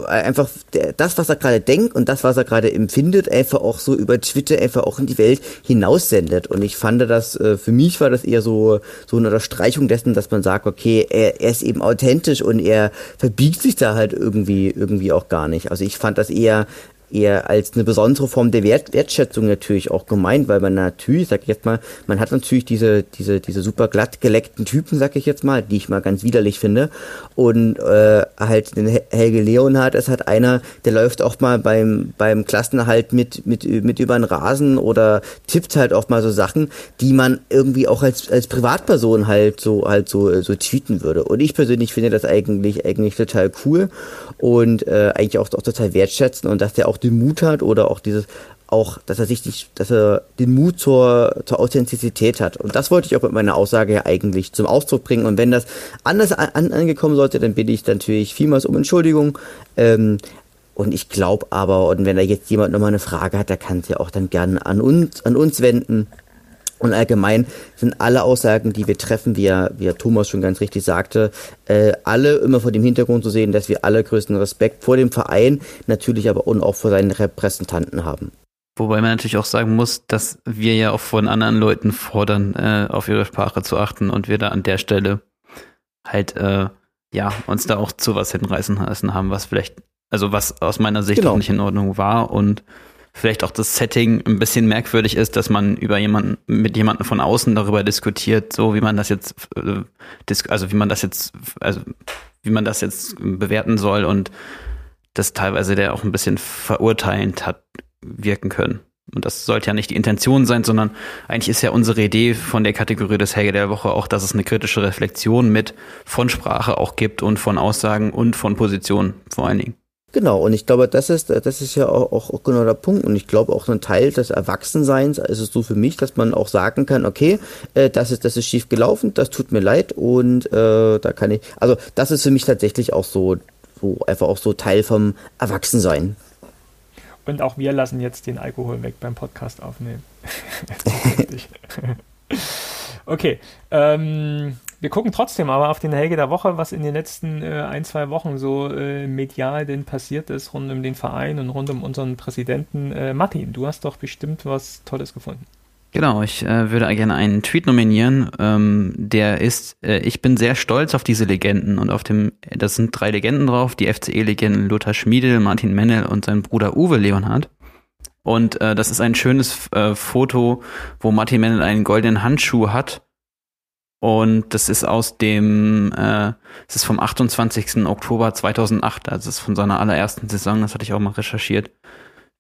einfach der, das, was er gerade denkt und das, was er gerade empfindet, einfach auch so über Twitter einfach auch in die Welt hinaussendet. Und ich fand das, äh, für mich war das eher so, so eine Unterstreichung dessen, dass man sagt, okay, er, er ist eben authentisch und er verbiegt sich da halt irgendwie, irgendwie auch gar nicht. Also ich fand das eher eher als eine besondere Form der Wert, Wertschätzung natürlich auch gemeint, weil man natürlich, sag ich jetzt mal, man hat natürlich diese, diese, diese super glatt geleckten Typen, sag ich jetzt mal, die ich mal ganz widerlich finde. Und äh, halt den Helge Leonhardt ist halt einer, der läuft auch mal beim, beim Klassenerhalt mit, mit, mit über den Rasen oder tippt halt auch mal so Sachen, die man irgendwie auch als, als Privatperson halt so halt so, so tweeten würde. Und ich persönlich finde das eigentlich, eigentlich total cool und äh, eigentlich auch, auch total wertschätzen und dass der auch den Mut hat oder auch dieses auch, dass er sich nicht, dass er den Mut zur, zur Authentizität hat. Und das wollte ich auch mit meiner Aussage ja eigentlich zum Ausdruck bringen. Und wenn das anders an, angekommen sollte, dann bitte ich natürlich vielmals um Entschuldigung. Ähm, und ich glaube aber, und wenn da jetzt jemand nochmal eine Frage hat, der kann es ja auch dann gerne an uns, an uns wenden. Und allgemein sind alle Aussagen, die wir treffen, wie, er, wie er Thomas schon ganz richtig sagte, äh, alle immer vor dem Hintergrund zu sehen, dass wir allergrößten Respekt vor dem Verein, natürlich aber auch vor seinen Repräsentanten haben. Wobei man natürlich auch sagen muss, dass wir ja auch von anderen Leuten fordern, äh, auf ihre Sprache zu achten und wir da an der Stelle halt, äh, ja, uns da auch zu was hinreißen lassen haben, was vielleicht, also was aus meiner Sicht genau. auch nicht in Ordnung war und vielleicht auch das Setting ein bisschen merkwürdig ist, dass man über jemanden, mit jemandem von außen darüber diskutiert, so wie man das jetzt, äh, also wie man das jetzt, also wie man das jetzt bewerten soll und das teilweise der auch ein bisschen verurteilend hat wirken können. Und das sollte ja nicht die Intention sein, sondern eigentlich ist ja unsere Idee von der Kategorie des Helge der Woche auch, dass es eine kritische Reflexion mit von Sprache auch gibt und von Aussagen und von Positionen vor allen Dingen. Genau, und ich glaube, das ist, das ist ja auch, auch, genau der Punkt. Und ich glaube, auch ein Teil des Erwachsenseins ist es so für mich, dass man auch sagen kann, okay, äh, das ist, das ist schief gelaufen, das tut mir leid und äh, da kann ich, also das ist für mich tatsächlich auch so, so einfach auch so Teil vom Erwachsensein. Und auch wir lassen jetzt den Alkohol weg beim Podcast aufnehmen. [laughs] [laughs] [laughs] okay, ähm, wir gucken trotzdem aber auf den Helge der Woche, was in den letzten äh, ein, zwei Wochen so äh, medial denn passiert ist, rund um den Verein und rund um unseren Präsidenten. Äh, Martin, du hast doch bestimmt was Tolles gefunden. Genau, ich äh, würde gerne einen Tweet nominieren, ähm, der ist, äh, ich bin sehr stolz auf diese Legenden und auf dem, das sind drei Legenden drauf, die FCE-Legenden Lothar Schmiedel, Martin Mennel und sein Bruder Uwe Leonhardt. Und äh, das ist ein schönes äh, Foto, wo Martin Mennel einen goldenen Handschuh hat und das ist aus dem, äh, es ist vom 28. Oktober 2008, also es ist von seiner allerersten Saison, das hatte ich auch mal recherchiert,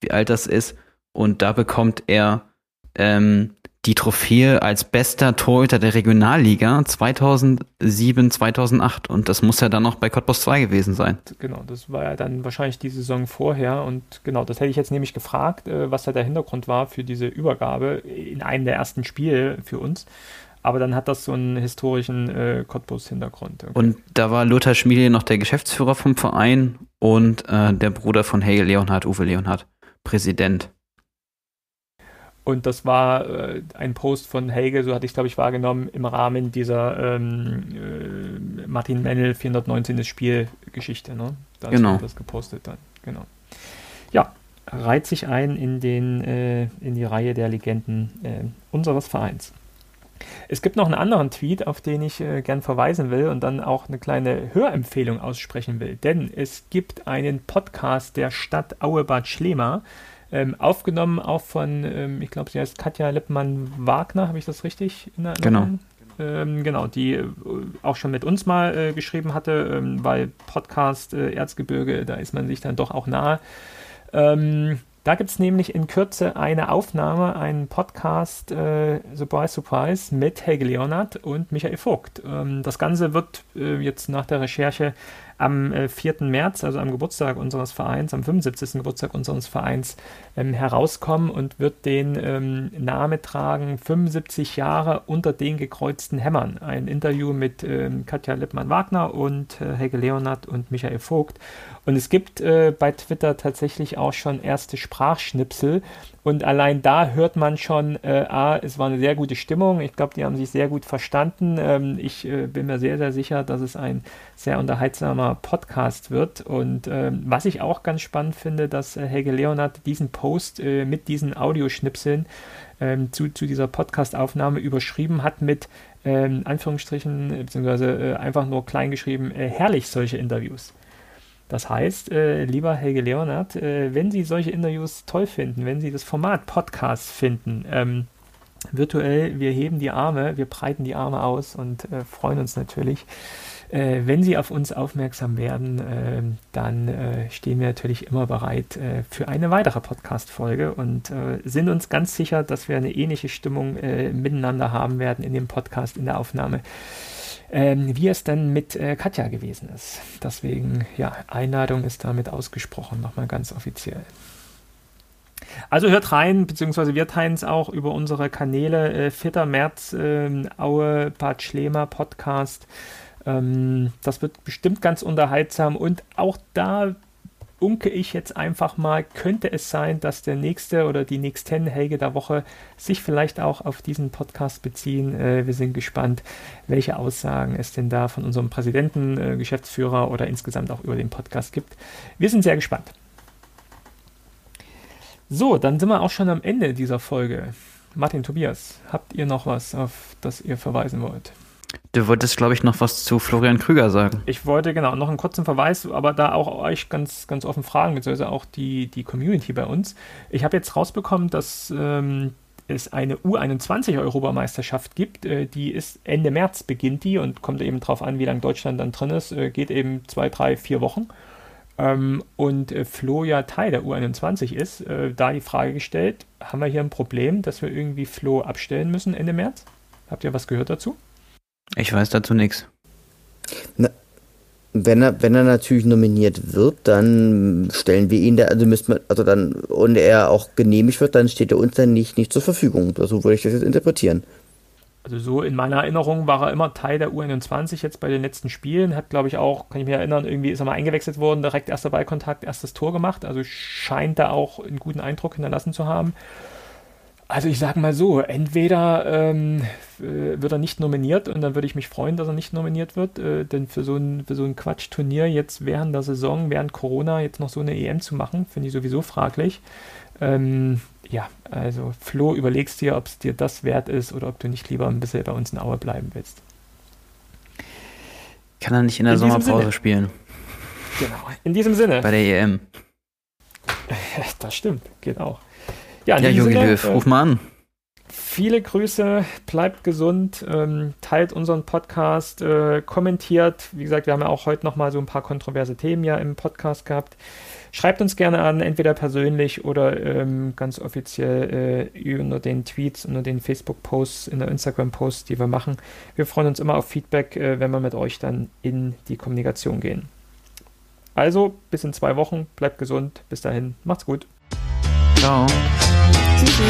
wie alt das ist. Und da bekommt er ähm, die Trophäe als bester Torhüter der Regionalliga 2007, 2008. Und das muss ja dann noch bei Cottbus 2 gewesen sein. Genau, das war ja dann wahrscheinlich die Saison vorher. Und genau, das hätte ich jetzt nämlich gefragt, äh, was da der Hintergrund war für diese Übergabe in einem der ersten Spiele für uns aber dann hat das so einen historischen äh, Cottbus-Hintergrund. Okay. Und da war Lothar Schmiede noch der Geschäftsführer vom Verein und äh, der Bruder von Helge Leonhardt, Uwe Leonhardt, Präsident. Und das war äh, ein Post von Helge, so hatte ich glaube ich wahrgenommen, im Rahmen dieser ähm, äh, Martin Mennel 419. Spielgeschichte. Ne? Da genau. das gepostet dann. Genau. Ja, reiht sich ein in, den, äh, in die Reihe der Legenden äh, unseres Vereins. Es gibt noch einen anderen Tweet, auf den ich äh, gern verweisen will und dann auch eine kleine Hörempfehlung aussprechen will. Denn es gibt einen Podcast der Stadt Auebad Schlema, ähm, aufgenommen auch von, ähm, ich glaube, sie heißt Katja Lippmann-Wagner, habe ich das richtig in Erinnerung? Genau. Ähm, genau, die äh, auch schon mit uns mal äh, geschrieben hatte, ähm, weil Podcast äh, Erzgebirge, da ist man sich dann doch auch nahe. Ähm, da gibt es nämlich in Kürze eine Aufnahme, einen Podcast, äh, Surprise, Surprise, mit Helge Leonard und Michael Vogt. Ähm, das Ganze wird äh, jetzt nach der Recherche am äh, 4. März, also am Geburtstag unseres Vereins, am 75. Geburtstag unseres Vereins, ähm, herauskommen und wird den ähm, Name tragen 75 Jahre unter den gekreuzten Hämmern. Ein Interview mit ähm, Katja Lippmann-Wagner und äh, Helge Leonard und Michael Vogt. Und es gibt äh, bei Twitter tatsächlich auch schon erste Sprachschnipsel. Und allein da hört man schon, äh, ah, es war eine sehr gute Stimmung. Ich glaube, die haben sich sehr gut verstanden. Ähm, ich äh, bin mir sehr, sehr sicher, dass es ein sehr unterhaltsamer Podcast wird. Und ähm, was ich auch ganz spannend finde, dass äh, Helge Leonard diesen Post äh, mit diesen Audioschnipseln ähm, zu, zu dieser Podcast-Aufnahme überschrieben hat mit ähm, Anführungsstrichen, beziehungsweise äh, einfach nur klein geschrieben, äh, herrlich solche Interviews. Das heißt, äh, lieber Helge Leonard, äh, wenn Sie solche Interviews toll finden, wenn Sie das Format Podcast finden, ähm, virtuell, wir heben die Arme, wir breiten die Arme aus und äh, freuen uns natürlich. Äh, wenn Sie auf uns aufmerksam werden, äh, dann äh, stehen wir natürlich immer bereit für eine weitere Podcast-Folge und sind uns ganz sicher, dass wir eine ähnliche Stimmung miteinander haben werden in dem Podcast, in der Aufnahme, ähm, wie es dann mit Katja gewesen ist. Deswegen, ja, Einladung ist damit ausgesprochen, nochmal ganz offiziell. Also hört rein, beziehungsweise wir teilen es auch über unsere Kanäle äh, 4. März, äh, Aue, Bad Schlema Podcast. Ähm, das wird bestimmt ganz unterhaltsam und auch da unke ich jetzt einfach mal, könnte es sein, dass der nächste oder die nächsten Helge der Woche sich vielleicht auch auf diesen Podcast beziehen. Äh, wir sind gespannt, welche Aussagen es denn da von unserem Präsidenten, äh, Geschäftsführer oder insgesamt auch über den Podcast gibt. Wir sind sehr gespannt. So, dann sind wir auch schon am Ende dieser Folge. Martin, Tobias, habt ihr noch was, auf das ihr verweisen wollt? Du wolltest, glaube ich, noch was zu Florian Krüger sagen. Ich wollte genau noch einen kurzen Verweis, aber da auch euch ganz, ganz offen fragen, beziehungsweise auch die, die Community bei uns. Ich habe jetzt rausbekommen, dass ähm, es eine U21-Europameisterschaft gibt. Äh, die ist Ende März beginnt die und kommt eben darauf an, wie lange Deutschland dann drin ist. Äh, geht eben zwei, drei, vier Wochen ähm, und äh, Flo ja Teil der U21 ist, äh, da die Frage gestellt, haben wir hier ein Problem, dass wir irgendwie Flo abstellen müssen Ende März? Habt ihr was gehört dazu? Ich weiß dazu nichts. wenn er, wenn er natürlich nominiert wird, dann stellen wir ihn da, also müssen wir, also dann, und er auch genehmigt wird, dann steht er uns dann nicht, nicht zur Verfügung. So würde ich das jetzt interpretieren also so in meiner Erinnerung war er immer Teil der U21 jetzt bei den letzten Spielen. Hat, glaube ich, auch, kann ich mich erinnern, irgendwie ist er mal eingewechselt worden, direkt erster Ballkontakt, erstes Tor gemacht. Also scheint da auch einen guten Eindruck hinterlassen zu haben. Also ich sage mal so, entweder ähm, äh, wird er nicht nominiert und dann würde ich mich freuen, dass er nicht nominiert wird, äh, denn für so ein, für so ein Quatschturnier jetzt während der Saison, während Corona jetzt noch so eine EM zu machen, finde ich sowieso fraglich. Ähm, ja, also Flo, überlegst dir, ob es dir das wert ist oder ob du nicht lieber ein bisschen bei uns in Aue bleiben willst. Kann er nicht in der in Sommerpause spielen? Genau, in diesem Sinne. Bei der EM. [laughs] Das stimmt, geht auch. Ja, ja Jogi Löw, ruf mal an. Viele Grüße, bleibt gesund, ähm, teilt unseren Podcast, äh, kommentiert. Wie gesagt, wir haben ja auch heute nochmal so ein paar kontroverse Themen ja im Podcast gehabt. Schreibt uns gerne an, entweder persönlich oder ähm, ganz offiziell äh, unter den Tweets, unter den Facebook-Posts, in der Instagram-Posts, die wir machen. Wir freuen uns immer auf Feedback, äh, wenn wir mit euch dann in die Kommunikation gehen. Also, bis in zwei Wochen, bleibt gesund, bis dahin, macht's gut. 你其实